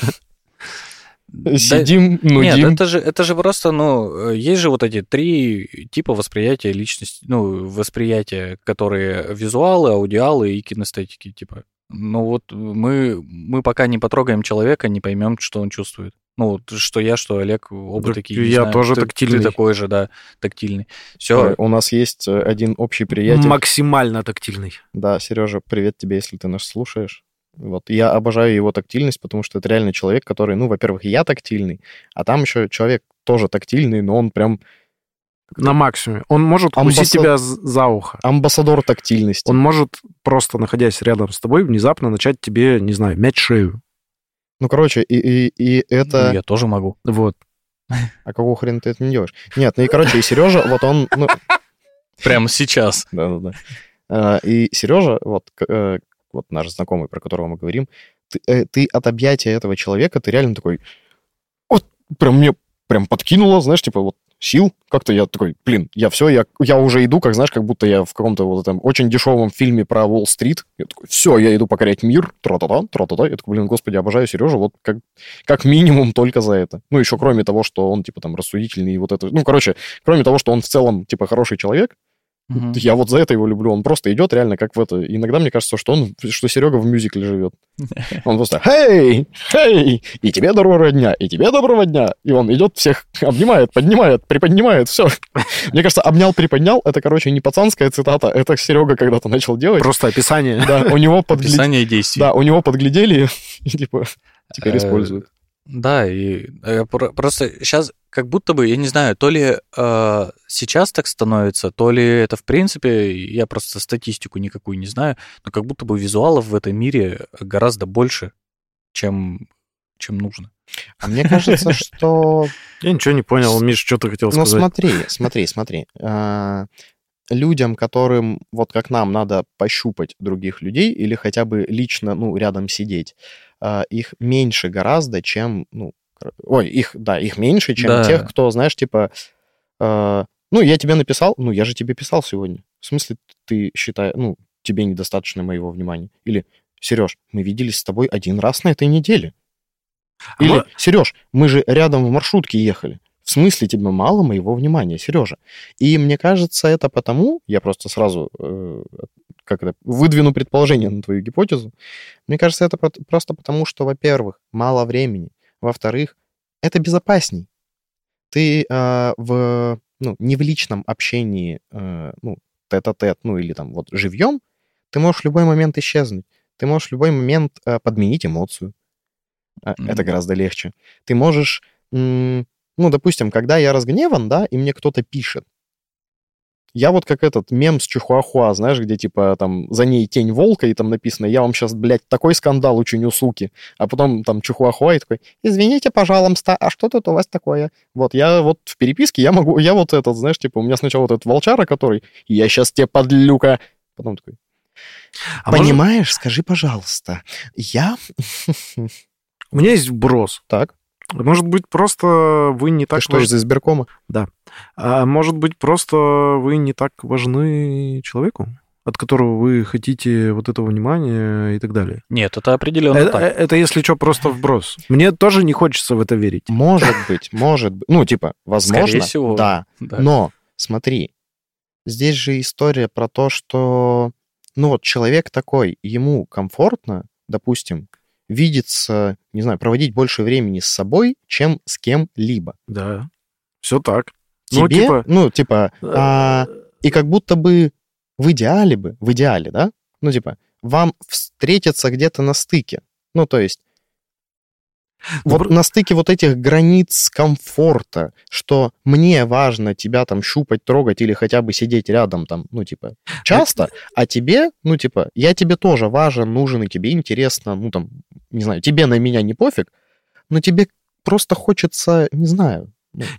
Да- сидим, Нет, нудим. это же, это же просто, ну, э, есть же вот эти три типа восприятия личности, ну, восприятия, которые визуалы, аудиалы и кинестетики, типа. Ну вот мы, мы пока не потрогаем человека, не поймем, что он чувствует. Ну, вот что я, что Олег, оба Так такие. я знаю. тоже Ты- тактильный. Ты такой же, да, тактильный. Все, У нас есть э, один общий приятель. Максимально тактильный. Да, Сережа, привет тебе, если ты нас слушаешь. Вот я обожаю его тактильность, потому что это реально человек, который, ну, во-первых, я тактильный, а там еще человек тоже тактильный, но он прям На максимуме. Он может укусить Амбассад- тебя за ухо. амбассадор тактильности. Он может просто, находясь рядом с тобой, внезапно начать тебе, не знаю, мять шею. Ну, короче, и, и, и это... я тоже могу. Вот. А какого хрена ты это не делаешь? Нет, ну и, короче, и Сережа, вот он... ну, Прямо сейчас. Да-да-да. А, И Сережа, вот, э, вот наш знакомый, про которого мы говорим, ты, э, ты от объятия этого человека, ты реально такой, вот, прям мне прям подкинуло, знаешь, типа вот сил, как-то я такой, блин, я все, я, я уже иду, как знаешь, как будто я в каком-то вот этом очень дешевом фильме про Уолл-стрит. Я такой, все, я иду покорять мир, тра-та-та, тра-та-та. Я такой, блин, господи, обожаю Сережу, вот как, как минимум только за это. Ну, еще кроме того, что он, типа, там, рассудительный и вот это. Ну, короче, кроме того, что он в целом, типа, хороший человек, Мгм. я вот за это его люблю. Он просто идет реально как в это. Иногда мне кажется, что он, что Серега в мюзикле живет. Он просто «Хей! Хей! И тебе доброго дня! И тебе доброго дня!» И он идет, всех обнимает, поднимает, приподнимает, все. Мне кажется, обнял, приподнял, это, короче, не пацанская цитата, это Серега когда-то начал делать. Просто описание. Да, у него подглядели, Описание действий. да, у него подглядели и типа теперь Э, используют. Да, и э, про- просто сейчас как будто бы, я не знаю, то ли э, сейчас так становится, то ли это в принципе, я просто статистику никакую не знаю, но как будто бы визуалов в этом мире гораздо больше, чем, чем нужно. А мне кажется, что Я ничего не понял, Миш, что ты хотел Ну сказать? смотри, смотри, смотри. А, Людям, которым, вот как нам, надо пощупать других людей или хотя бы лично, ну, рядом сидеть, а, их меньше гораздо, чем, ну, ой, их, да, их меньше, чем Да. тех, кто, знаешь, типа, а, ну, я тебе написал, ну, я же тебе писал сегодня. В смысле, ты считаешь, ну, тебе недостаточно моего внимания? Или, Сереж, мы виделись с тобой один раз на этой неделе. А Или, мо- Сереж, мы же рядом в маршрутке ехали. В смысле тебе мало моего внимания, Сережа? И мне кажется, это потому, я просто сразу э, как это, выдвину предположение на твою гипотезу. Мне кажется, это просто потому, что, во-первых, мало времени. Во-вторых, это безопасней. Ты э, в, ну, не в личном общении, э, ну, тет-а-тет, ну, или там вот живьем, ты можешь в любой момент исчезнуть. Ты можешь в любой момент э, подменить эмоцию. А, Это Мгм. гораздо легче. Ты можешь, ну, допустим, когда я разгневан, да, и мне кто-то пишет, я вот как этот мем с Чихуахуа, знаешь, где типа там за ней тень волка, и там написано, я вам сейчас, блядь, такой скандал учиню, суки. А потом там Чихуахуа и такой, извините, пожалуйста, а что тут у вас такое? Вот я вот в переписке, я могу, я вот этот, знаешь, типа у меня сначала вот этот волчара, который, я сейчас тебе подлюка. Потом такой, А может, понимаешь, скажи, пожалуйста, я... у меня есть вброс. Так, Может быть, просто вы не ты так что, важ- из избиркома? А может быть, просто вы не так важны человеку, от которого вы хотите вот этого внимания и так далее. Нет, это определенно Э- так. э- Это, если что, просто вброс. Мне тоже не хочется в это верить. Может быть, может быть. Ну, типа, возможно. Скорее всего. Да. Да. Но, смотри, здесь же история про то, что, ну вот, человек такой, ему комфортно, допустим, видеться, не знаю, проводить больше времени с собой, чем с кем-либо. Да, все так. Ну, Тебе, типа, ну, типа, а, и как будто бы в идеале бы, в идеале, да, ну, типа, вам встретиться где-то на стыке. Ну, то есть, вот на стыке вот этих границ комфорта, что мне важно тебя там щупать, трогать или хотя бы сидеть рядом там, ну, типа, часто, а тебе, ну, типа, я тебе тоже важен, нужен, и тебе интересно, ну, там, не знаю, тебе на меня не пофиг, но тебе просто хочется, не знаю,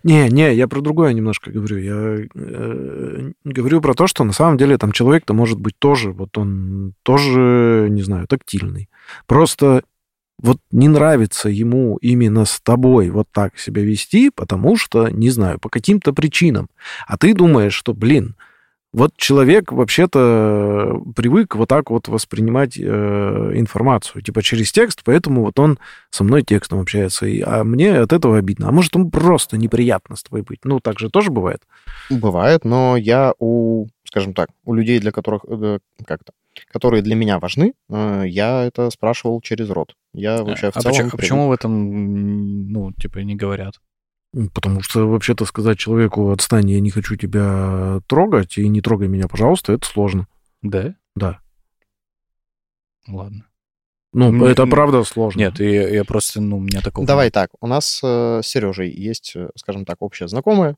Не, не, я про другое немножко говорю. Я э, говорю про то, что на самом деле там человек-то может быть тоже, вот он тоже, не знаю, тактильный. Просто вот не нравится ему именно с тобой вот так себя вести, потому что, не знаю, по каким-то причинам. А ты думаешь, что, блин, вот человек вообще-то привык вот так вот воспринимать э, информацию, типа через текст, поэтому вот он со мной текстом общается, и, а мне от этого обидно. А может, он просто неприятно с тобой быть? Ну, так же тоже бывает? Бывает, но я у, скажем так, у людей, для которых, э, как-то, которые для меня важны, э, я это спрашивал через рот. Я вообще а в целом... почему, а почему в этом, ну, типа, не говорят? Потому что вообще-то сказать человеку «отстань, я не хочу тебя трогать, и не трогай меня, пожалуйста», это сложно. Да? Да. Ладно. Ну, Мне- это правда сложно. Нет, я, я просто, ну, у меня такого... Давай так, у нас э, с Сережей есть, э, скажем так, общая знакомая,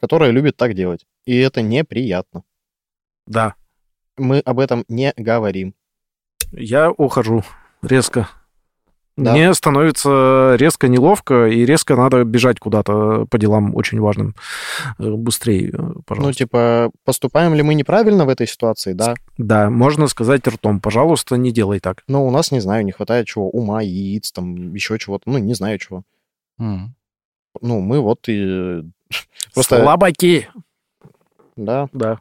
которая любит так делать. И это неприятно. Да. Мы об этом не говорим. Я ухожу резко. Да. Мне становится резко неловко, и резко надо бежать куда-то по делам очень важным. Э, Быстрее, э, Ну, пожалуйста. типа, поступаем ли мы неправильно в этой ситуации, да? Да, можно сказать ртом, пожалуйста, не делай так. Но у нас, не знаю, не хватает чего, ума, яиц, там, еще чего-то, ну, не знаю чего. М. Ну, мы вот и... э, Просто, Слабаки! да, Да.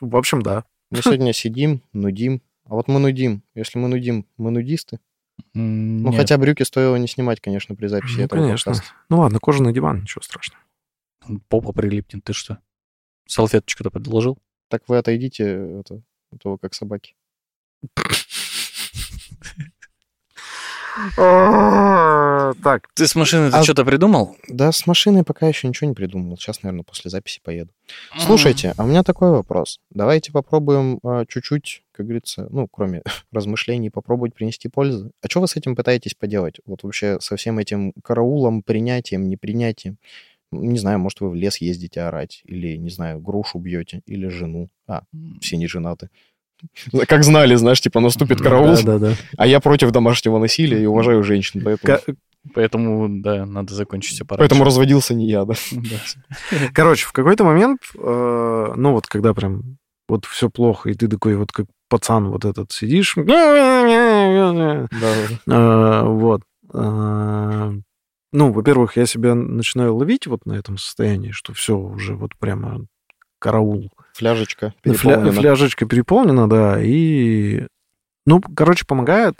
В общем, да. Мы сегодня сидим, нудим. А вот мы нудим. Если мы нудим, мы нудисты. Ну, нет. хотя брюки стоило не снимать, конечно, при записи Ну, этого конечно. подкаста. Ну ладно, кожаный диван, ничего страшного. Попа прилипнет, ты что? Салфеточку-то предложил? Так вы отойдите, это, то вы как собаки. Так, Ты с машины А- что-то придумал? Да, с машиной пока еще ничего не придумал. Сейчас, наверное, после записи поеду. Слушайте, а у меня такой вопрос. Давайте попробуем а, чуть-чуть, как говорится, ну, кроме размышлений, попробовать принести пользу. А что вы с этим пытаетесь поделать? Вот вообще со всем этим караулом, принятием, непринятием. Не знаю, может, вы в лес ездите орать, или, не знаю, грушу бьете, или жену. А, все не женаты. Как знали, знаешь, типа наступит караул, Да, да, да. а я против домашнего насилия и уважаю женщин, поэтому, Ка- Поэтому, да, надо закончить все пораньше. поэтому разводился не я, да. Короче, в какой-то момент, э, ну вот когда прям вот все плохо, и ты такой вот как пацан вот этот сидишь, э, вот. э, Ну, во-первых, я себя начинаю ловить вот на этом состоянии, что все уже вот прямо караул. Фляжечка Ну, Фля- переполнена. фляжечка переполнена, да, и... Ну, короче, помогает.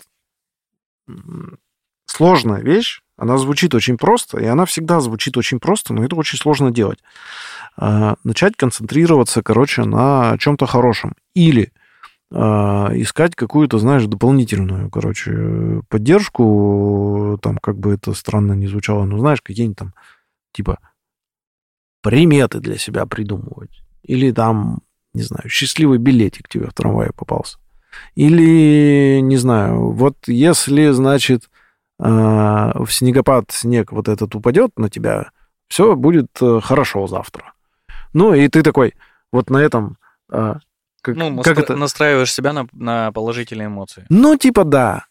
Сложная вещь, она звучит очень просто, и она всегда звучит очень просто, но это очень сложно делать. А, Начать концентрироваться, короче, на чем-то хорошем. Или а, искать какую-то, знаешь, дополнительную, короче, поддержку, там, как бы это странно не звучало, ну, знаешь, какие-нибудь там, типа, приметы для себя придумывать. Или там, не знаю, счастливый билетик тебе в трамвае попался. Или, не знаю, вот если, значит, а, в снегопад снег вот этот упадет на тебя, все будет э, хорошо завтра. Ну, и ты такой, вот на этом... а, Как, Ну, как это? настраиваешь себя на, на положительные эмоции. Ну, типа, да.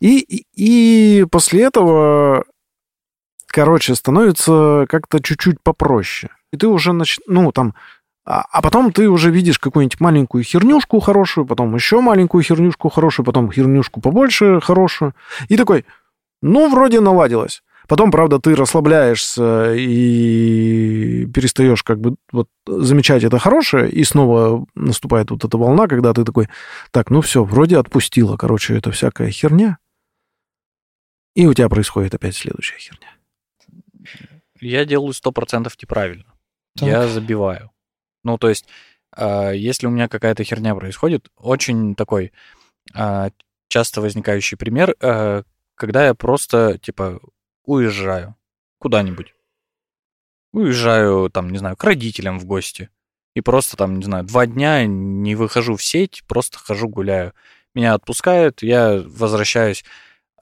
И, и, и после этого, короче, становится как-то чуть-чуть попроще. И ты уже, нач... ну, там... А, а потом ты уже видишь какую-нибудь маленькую хернюшку хорошую, потом еще маленькую хернюшку хорошую, потом хернюшку побольше хорошую. И такой, ну, вроде наладилось. Потом, правда, ты расслабляешься и перестаешь как бы вот замечать это хорошее, и снова наступает вот эта волна, когда ты такой, так, ну все, вроде отпустила, короче, это всякая херня. И у тебя происходит опять следующая херня. Я делаю сто процентов неправильно. Так. Я забиваю. Ну, то есть, а, если у меня какая-то херня происходит, очень такой а, часто возникающий пример, а, когда я просто, типа, уезжаю куда-нибудь. Уезжаю, там, не знаю, к родителям в гости. И просто там, не знаю, два дня не выхожу в сеть, просто хожу гуляю. Меня отпускают, я возвращаюсь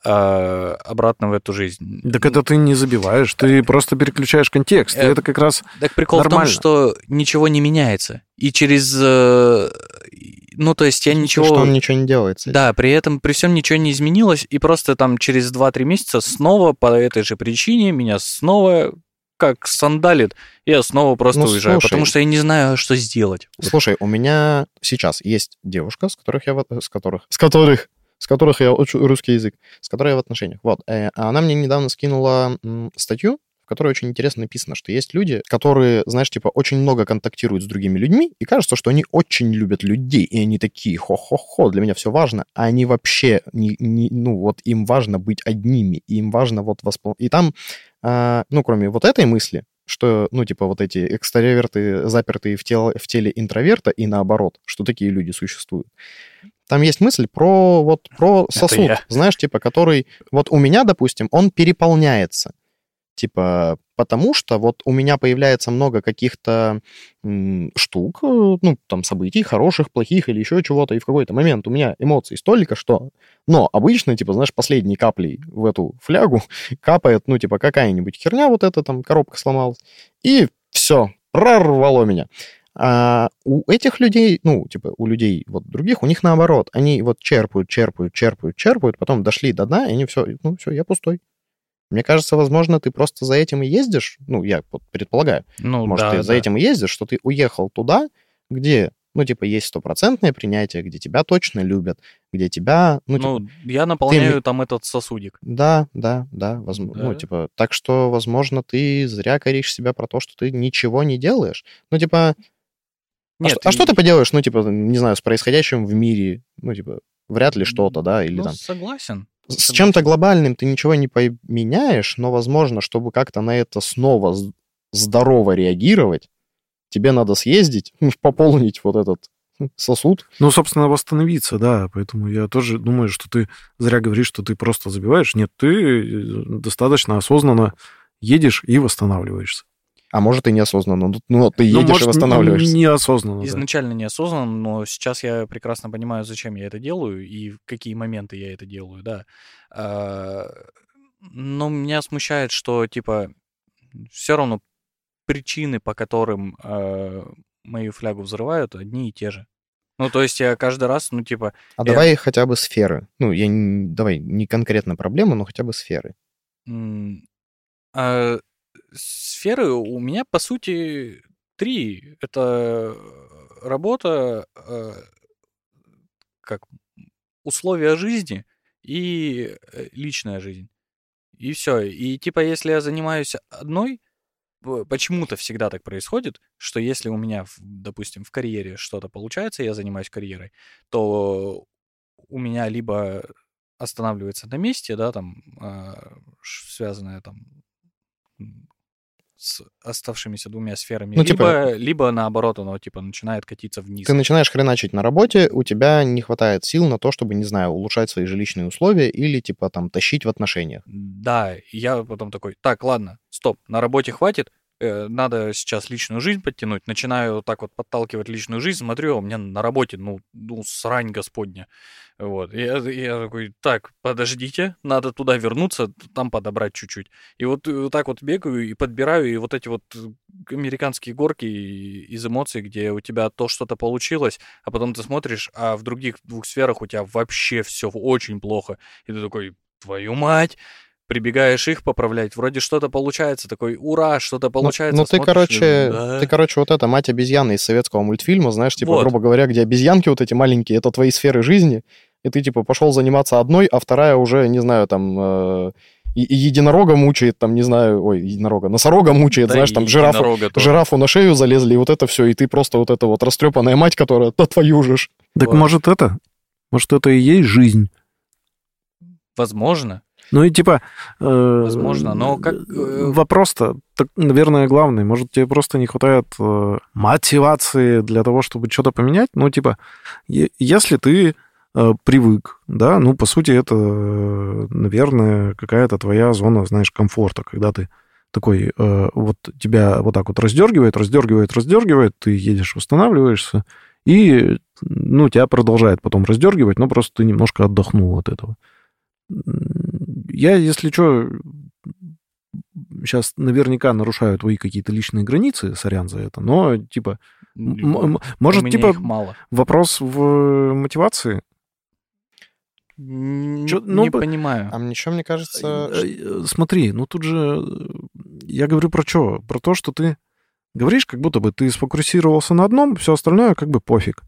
обратно в эту жизнь. Так это ты не забиваешь, ты просто переключаешь контекст. И Э, это как раз... Так прикол Нормально. в том, что ничего не меняется. И через... э, Ну, то есть я ничего... Что он ничего не делает. с этим. Да, при этом, при всем ничего не изменилось, и просто там через 2-3 месяца снова по этой же причине меня снова как сандалит, я снова просто Ну, уезжаю, слушай. потому что я не знаю, что сделать. Слушай, у меня сейчас есть девушка, с которых я... С которых... С которых... С которых я учу русский язык, с которой я в отношениях. Вот. э, а Она мне недавно скинула статью, в которой очень интересно написано, что есть люди, которые, знаешь, типа, очень много контактируют с другими людьми, и кажется, что они очень любят людей, и они такие, хо-хо-хо, для меня все важно, а они вообще, не, не- ну, вот им важно быть одними, и им важно вот восполнить. И там, а, ну, кроме вот этой мысли, что, ну, типа, вот эти экстраверты, запертые в, тело, в теле интроверта, и наоборот, что такие люди существуют. Там есть мысль про вот про сосуд, знаешь, типа, который вот у меня, допустим, он переполняется, типа, потому что вот у меня появляется много каких-то штук, э, ну, там, событий, хороших, плохих или еще чего-то, и в какой-то момент у меня эмоций столько, что... Но обычно, типа, знаешь, последней каплей в эту флягу капает, ну, типа, какая-нибудь херня, вот эта там коробка сломалась, и все, прорвало меня. А у этих людей, ну, типа, у людей вот других, у них наоборот. Они вот черпают, черпают, черпают, черпают, потом дошли до дна, и они все, ну, все, я пустой. Мне кажется, возможно, ты просто за этим и ездишь. Ну, я вот предполагаю. Ну, Может, да, ты за да. этим и ездишь, что ты уехал туда, где, ну, типа, есть стопроцентное принятие, где тебя точно любят, где тебя, ну, Ну, типа, я наполняю там этот сосудик. да, да, да, возможно. Ну, Да. типа, так что, возможно, ты зря коришь себя про то, что ты ничего не делаешь. Ну, типа, а Нет, что- а, что, ты поделаешь, ну, типа, не знаю, с происходящим в мире, ну, типа, вряд ли что-то, да, или ну, там... согласен. С согласен. чем-то глобальным ты ничего не поменяешь, но, возможно, чтобы как-то на это снова здорово реагировать, тебе надо съездить, пополнить вот этот сосуд. Ну, собственно, восстановиться, да. Поэтому я тоже думаю, что ты зря говоришь, что ты просто забиваешь. Нет, ты э, достаточно осознанно едешь и восстанавливаешься. А может, и неосознанно. Ну, ну, ты Ну, едешь может, и восстанавливаешься. Неосознанно, да. Изначально неосознанно, но сейчас я прекрасно понимаю, зачем я это делаю и в какие моменты я это делаю, да. А, Но меня смущает, что, типа, все равно причины, по которым а, мою флягу взрывают, одни и те же. Ну, то есть я каждый раз, ну, типа, А Я- давай хотя бы сферы. Ну, я не, давай не конкретно проблемы, но хотя бы сферы. а, сферы у меня, по сути, три. Это работа, а, как условия жизни и э, личная жизнь. И все. И типа, если я занимаюсь одной, почему-то всегда так происходит, что если у меня, допустим, в карьере что-то получается, я занимаюсь карьерой, то у меня либо останавливается на месте, да, там, ш- связанное там с оставшимися двумя сферами, Ну, либо, типа- либо наоборот, оно типа начинает катиться вниз. Ты начинаешь хреначить на работе, у тебя не хватает сил на то, чтобы, не знаю, улучшать свои жилищные условия или, типа, там, тащить в отношениях. Да, я потом такой, так, ладно, стоп, на работе хватит, надо сейчас личную жизнь подтянуть. Начинаю так вот подталкивать личную жизнь, смотрю, а у меня на работе, ну, ну срань господня. Вот, я, я такой, так, подождите, надо туда вернуться, там подобрать чуть-чуть. И вот, э, вот так вот бегаю и подбираю, и вот эти вот э, американские горки из эмоций, где у тебя то что-то получилось, а потом ты смотришь, а в других двух сферах у тебя вообще все очень плохо. И ты такой, твою мать, прибегаешь их поправлять, вроде что-то получается, такой, ура, что-то Ну- получается. Ну, ты, смотришь, короче, да. ты, короче, вот эта мать обезьяны из советского мультфильма, знаешь, типа, Вот. грубо говоря, где обезьянки вот эти маленькие, это твои сферы жизни, и ты, типа, пошел заниматься одной, а вторая уже, не знаю, там, э, и- и единорога мучает, там, не знаю, ой, единорога, носорога мучает, Да знаешь, и там, жирафу, жирафу на шею залезли, и вот это все, и ты просто вот эта вот растрепанная мать, которая, да твою же ж. Так Вот. может это? Может, это и есть жизнь? Возможно. Ну и типа... э, Возможно, но как, э, Вопрос-то, так, наверное, главный. Может, тебе просто не хватает э, мотивации для того, чтобы что-то поменять? Ну, типа, если ты э, привык, да, ну, по сути, это, э, наверное, какая-то твоя зона, знаешь, комфорта, когда ты такой, э, вот тебя вот так вот раздергивает, раздергивает, раздергивает, ты едешь, восстанавливаешься, и, ну, тебя продолжает потом раздергивать, но просто ты немножко отдохнул от этого. Я, если что, сейчас наверняка нарушаю твои какие-то личные границы, сорян за это, но, типа, может, типа, мало. вопрос в мотивации? Н- Чё- не ну, по- понимаю. А мне еще, мне кажется, Э, э, Смотри, ну тут же, э, я говорю про что? Про то, что ты говоришь, как будто бы ты сфокусировался на одном, все остальное как бы пофиг.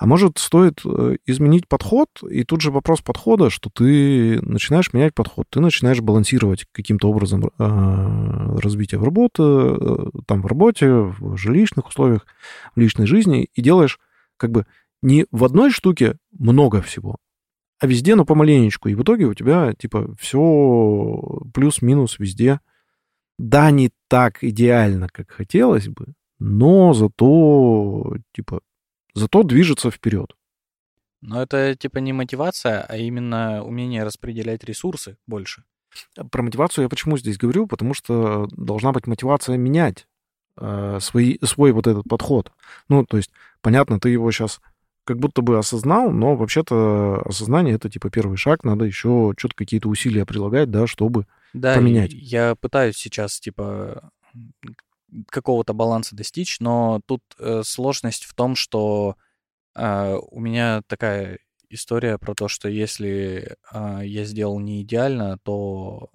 А может, стоит э, изменить подход, и тут же вопрос подхода, что ты начинаешь менять подход, ты начинаешь балансировать каким-то образом э, развитие в работе, э, там в работе, в жилищных условиях, в личной жизни, и делаешь как бы не в одной штуке много всего, а везде, но помаленечку. И в итоге у тебя, типа, все плюс-минус везде. Да, не так идеально, как хотелось бы, но зато, типа, зато движется вперед. Но это, типа, не мотивация, а именно умение распределять ресурсы больше. Про мотивацию я почему здесь говорю? Потому что должна быть мотивация менять э, свои, свой вот этот подход. Ну, то есть, понятно, ты его сейчас как будто бы осознал, но вообще-то осознание это типа первый шаг, надо еще что-то какие-то усилия прилагать, да, чтобы Да, поменять. я пытаюсь сейчас, типа, какого-то баланса достичь, но тут э, сложность в том, что э, у меня такая история про то, что если э, я сделал не идеально, то,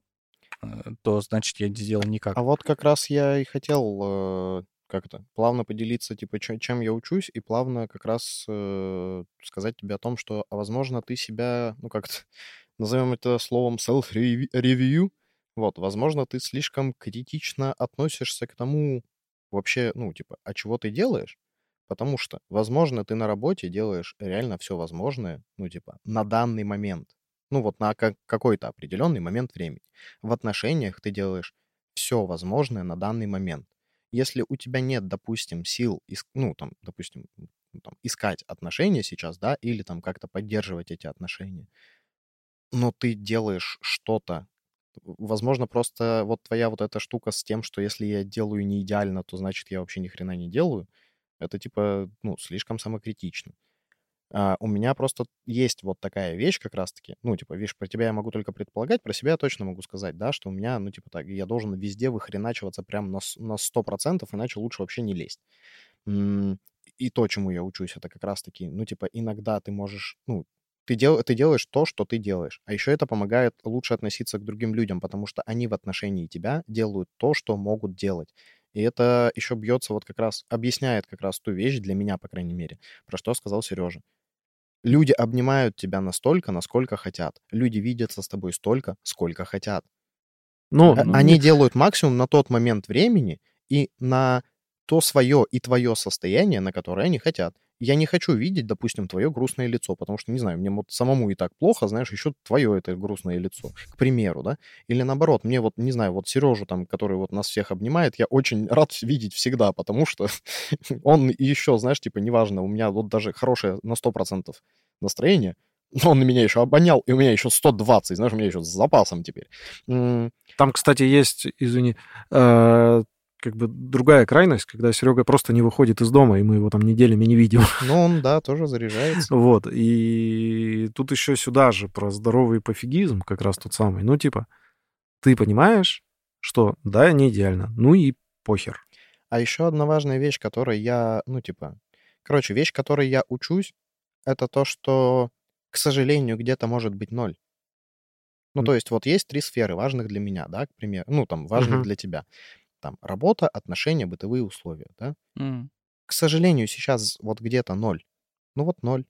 э, то значит я сделал никак. А вот как раз я и хотел э, как это, плавно поделиться, типа, чем я учусь, и плавно как раз э, сказать тебе о том, что, а, возможно, ты себя, ну, как-то, назовем это словом self-review, вот, возможно, ты слишком критично относишься к тому, вообще, ну, типа, а чего ты делаешь? Потому что, возможно, ты на работе делаешь реально все возможное, ну, типа, на данный момент. Ну, вот на ка- какой-то определенный момент времени. В отношениях ты делаешь все возможное на данный момент. Если у тебя нет, допустим, сил, ис- ну, там, допустим, ну, там, искать отношения сейчас, да, или там как-то поддерживать эти отношения, но ты делаешь что-то, возможно, просто вот твоя вот эта штука с тем, что если я делаю не идеально, то значит я вообще ни хрена не делаю, это типа, ну, слишком самокритично. А, у меня просто есть вот такая вещь как раз-таки. Ну, типа, видишь, про тебя я могу только предполагать, про себя я точно могу сказать, да, что у меня, ну, типа, так, я должен везде выхреначиваться прям на, на 100%, иначе лучше вообще не лезть. И то, чему я учусь, это как раз-таки, ну, типа, иногда ты можешь, ну, ты, дел, ты делаешь то, что ты делаешь. А еще это помогает лучше относиться к другим людям, потому что они в отношении тебя делают то, что могут делать. И это еще бьется вот как раз, объясняет как раз ту вещь, для меня, по крайней мере, про что сказал Сережа. Люди обнимают тебя настолько, насколько хотят. Люди видятся с тобой столько, сколько хотят. Ну, А- ну, Они не- делают максимум на тот момент времени и на то свое и твое состояние, на которое они хотят. Я не хочу видеть, допустим, твое грустное лицо, потому что, не знаю, мне вот самому и так плохо, знаешь, еще твое это грустное лицо, к примеру, да? Или наоборот, мне вот, не знаю, вот Сережу там, который вот нас всех обнимает, я очень рад видеть всегда, потому что он еще, знаешь, типа, неважно, у меня вот даже хорошее на 100% настроение, но он меня еще обонял, и у меня еще 120, знаешь, у меня еще с запасом теперь. Там, кстати, есть, извини, э, как бы другая крайность, когда Серега просто не выходит из дома, и мы его там неделями не видим. Ну, он, да, тоже заряжается. Вот. И тут еще сюда же про здоровый пофигизм как раз тот самый. Ну, типа, ты понимаешь, что да, не идеально. Ну и похер. А еще одна важная вещь, которой я, ну, типа... Короче, вещь, которой я учусь, это то, что, к сожалению, где-то может быть ноль. Ну, то есть вот есть три сферы важных для меня, да, к примеру. Ну, там, важных Мгм. для тебя. Там, работа, отношения, бытовые условия, да. М. К сожалению, сейчас вот где-то ноль. Ну, вот ноль.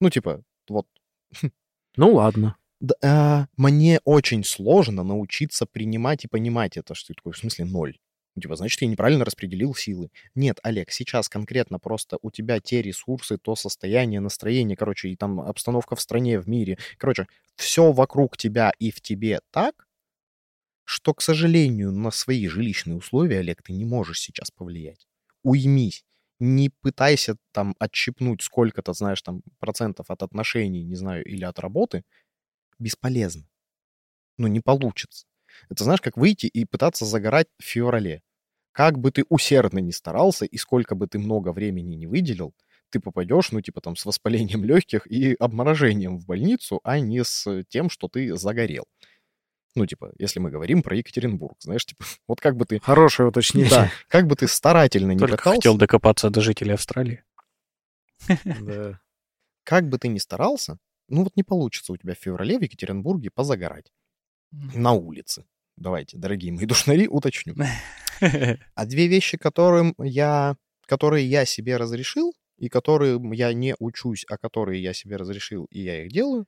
Ну, типа, вот Ну ладно. Да, а, мне очень сложно научиться принимать и понимать это, что такое, в смысле, ноль. Ну, Типа, значит, я неправильно распределил силы. Нет, Олег, сейчас конкретно просто у тебя те ресурсы, то состояние, настроение, короче, и там обстановка в стране, в мире. Короче, все вокруг тебя и в тебе так, что, к сожалению, на свои жилищные условия, Олег, ты не можешь сейчас повлиять. Уймись. Не пытайся там отщипнуть сколько-то, знаешь, там процентов от отношений, не знаю, или от работы. Бесполезно. Ну, не получится. Это знаешь, как выйти и пытаться загорать в феврале. Как бы ты усердно ни старался и сколько бы ты много времени не выделил, ты попадешь, ну, типа там, с воспалением легких и обморожением в больницу, а не с тем, что ты загорел. Ну, типа, если мы говорим про Екатеринбург, знаешь, типа, вот как бы ты... Хорошее уточнение. Да, как бы ты старательно не Только пытался, хотел докопаться до жителей Австралии. Да. как бы ты ни старался, ну вот не получится у тебя в феврале в Екатеринбурге позагорать на улице. давайте, дорогие мои душнари, уточню. А две вещи, которым я, которые я себе разрешил, и которые я не учусь, а которые я себе разрешил, и я их делаю,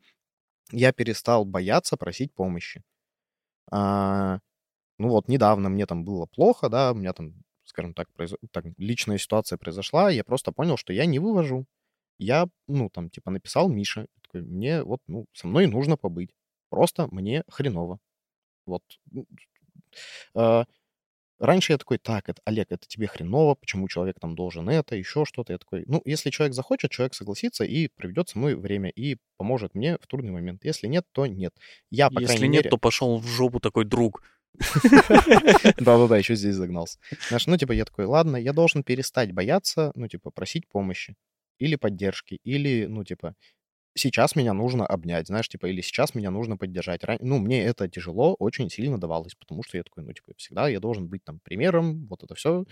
я перестал бояться просить помощи. А, ну вот недавно мне там было плохо, да, у меня там, скажем так, произ... так, личная ситуация произошла, я просто понял, что я не вывожу. Я, ну, там, типа, написал Миша, такой, мне вот, ну, со мной нужно побыть. Просто мне хреново. Вот. А, раньше я такой, так, это, Олег, это тебе хреново, почему человек там должен это, еще что-то. Я такой, ну, если человек захочет, человек согласится и проведет со мной время и поможет мне в трудный момент. Если нет, то нет. Я, по Если нет, мере... то пошел в жопу такой друг. Да-да-да, еще здесь загнался. Знаешь, ну, типа, я такой, ладно, я должен перестать бояться, ну, типа, просить помощи или поддержки, или, ну, типа, сейчас меня нужно обнять, знаешь, типа, или сейчас меня нужно поддержать. Ну, мне это тяжело, очень сильно давалось, потому что я такой, ну, типа, всегда я должен быть там примером, вот это все,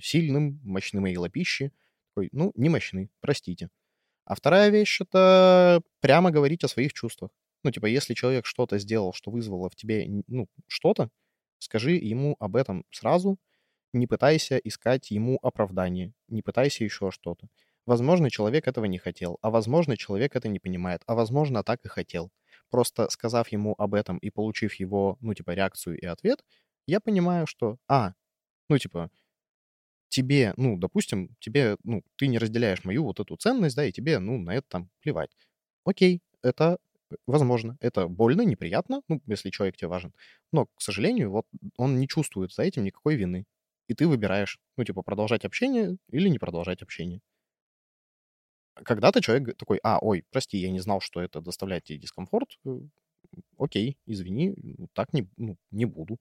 сильным, мощны мои лапищи. Такой, ну, не мощны, простите. А вторая вещь — это прямо говорить о своих чувствах. Ну, типа, если человек что-то сделал, что вызвало в тебе, ну, что-то, скажи ему об этом сразу, не пытайся искать ему оправдание, не пытайся еще что-то. Возможно, человек этого не хотел, а возможно, человек это не понимает, а возможно, так и хотел. Просто сказав ему об этом и получив его, ну, типа, реакцию и ответ, я понимаю, что, а, ну, типа, тебе, ну, допустим, тебе, ну, ты не разделяешь мою вот эту ценность, да, и тебе, ну, на это там плевать. Окей, это возможно, это больно, неприятно, ну, если человек тебе важен, но, к сожалению, вот он не чувствует за этим никакой вины. И ты выбираешь, ну, типа, продолжать общение или не продолжать общение. Когда-то человек такой, а, ой, прости, я не знал, что это доставляет тебе дискомфорт. Э, Окей, извини, ну, так не, ну, не буду.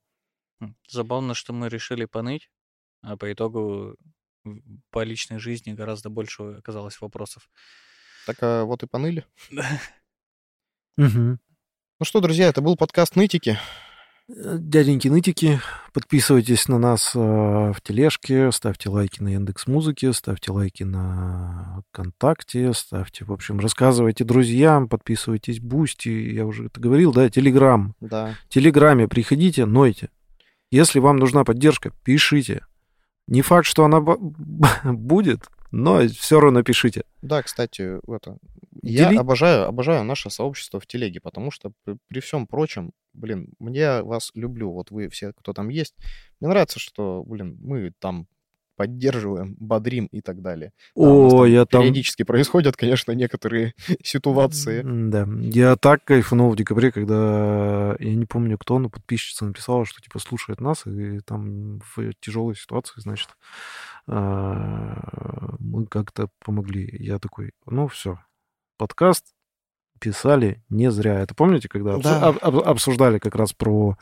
М, Забавно, что мы решили поныть, а по итогу по личной жизни гораздо больше оказалось вопросов. Так а, вот и поныли. Ну что, друзья, это был подкаст «Нытики». Дяденьки нытики, подписывайтесь на нас э, в тележке, ставьте лайки на Яндекс Музыке, ставьте лайки на ВКонтакте, ставьте, в общем, рассказывайте друзьям, подписывайтесь Boosty, я уже это говорил, да, Телеграм. Да. В Телеграме приходите, нойте. Если вам нужна поддержка, пишите. Не факт, что она будет, но все равно пишите. Да, кстати, это... Я Дели- обожаю, обожаю наше сообщество в телеге, потому что при, при всем прочем, блин, мне вас люблю, вот вы все, кто там есть. Мне нравится, что, блин, мы там поддерживаем, бодрим и так далее. Да, О, я там... периодически происходят, конечно, некоторые ситуации. Да, я так кайфанул в декабре, когда, я не помню кто, но подписчица написала, что типа слушает нас, и там в тяжелой ситуации, значит, а, мы как-то помогли. Я такой, ну все, подкаст писали не зря. Это помните, когда Да. об- об- обсуждали как раз про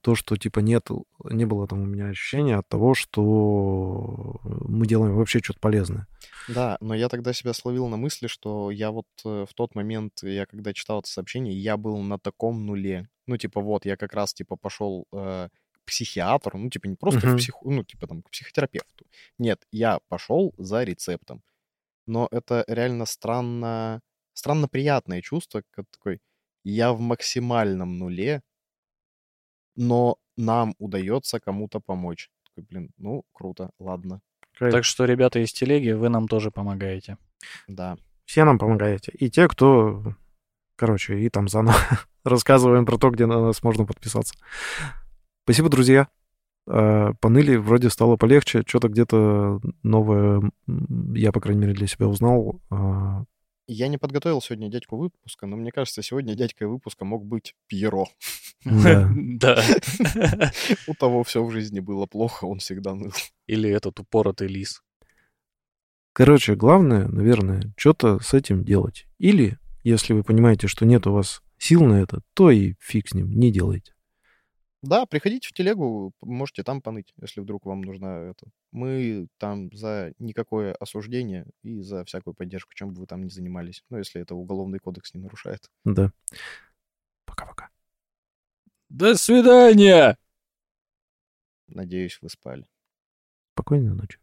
то, что типа нет, не было там у меня ощущения от того, что мы делаем вообще что-то полезное. Да, но я тогда себя словил на мысли, что я вот э, в тот момент, я когда читал это сообщение, я был на таком нуле. Ну, типа, вот, я как раз, типа, пошел э, к психиатру, ну, типа, не просто Мгм. в псих... ну, типа, там, к психотерапевту. Нет, я пошел за рецептом. Но это реально странно, странно приятное чувство, как такой, я в максимальном нуле, но нам удается кому-то помочь. Такой, блин, ну, круто, ладно, Так что, ребята из телеги, вы нам тоже помогаете. да. Все нам помогаете. И те, кто, короче, и там заново рассказываем про то, где на нас можно подписаться. Спасибо, друзья. Э, Поныли, вроде стало полегче. Что-то где-то новое, я, по крайней мере, для себя узнал. Я не подготовил сегодня дядьку выпуска, но мне кажется, сегодня дядькой выпуска мог быть Пьеро. Да. Да. У того все в жизни было плохо, он всегда ныл. Или этот упоротый лис. Короче, главное, наверное, что-то с этим делать. Или, если вы понимаете, что нет у вас сил на это, то и фиг с ним, не делайте. Да, приходите в телегу, можете там поныть, если вдруг вам нужна это. Мы там за никакое осуждение и за всякую поддержку, чем бы вы там ни занимались. Ну, если это уголовный кодекс не нарушает. Да. Пока-пока. До свидания! Надеюсь, вы спали. Спокойной ночи.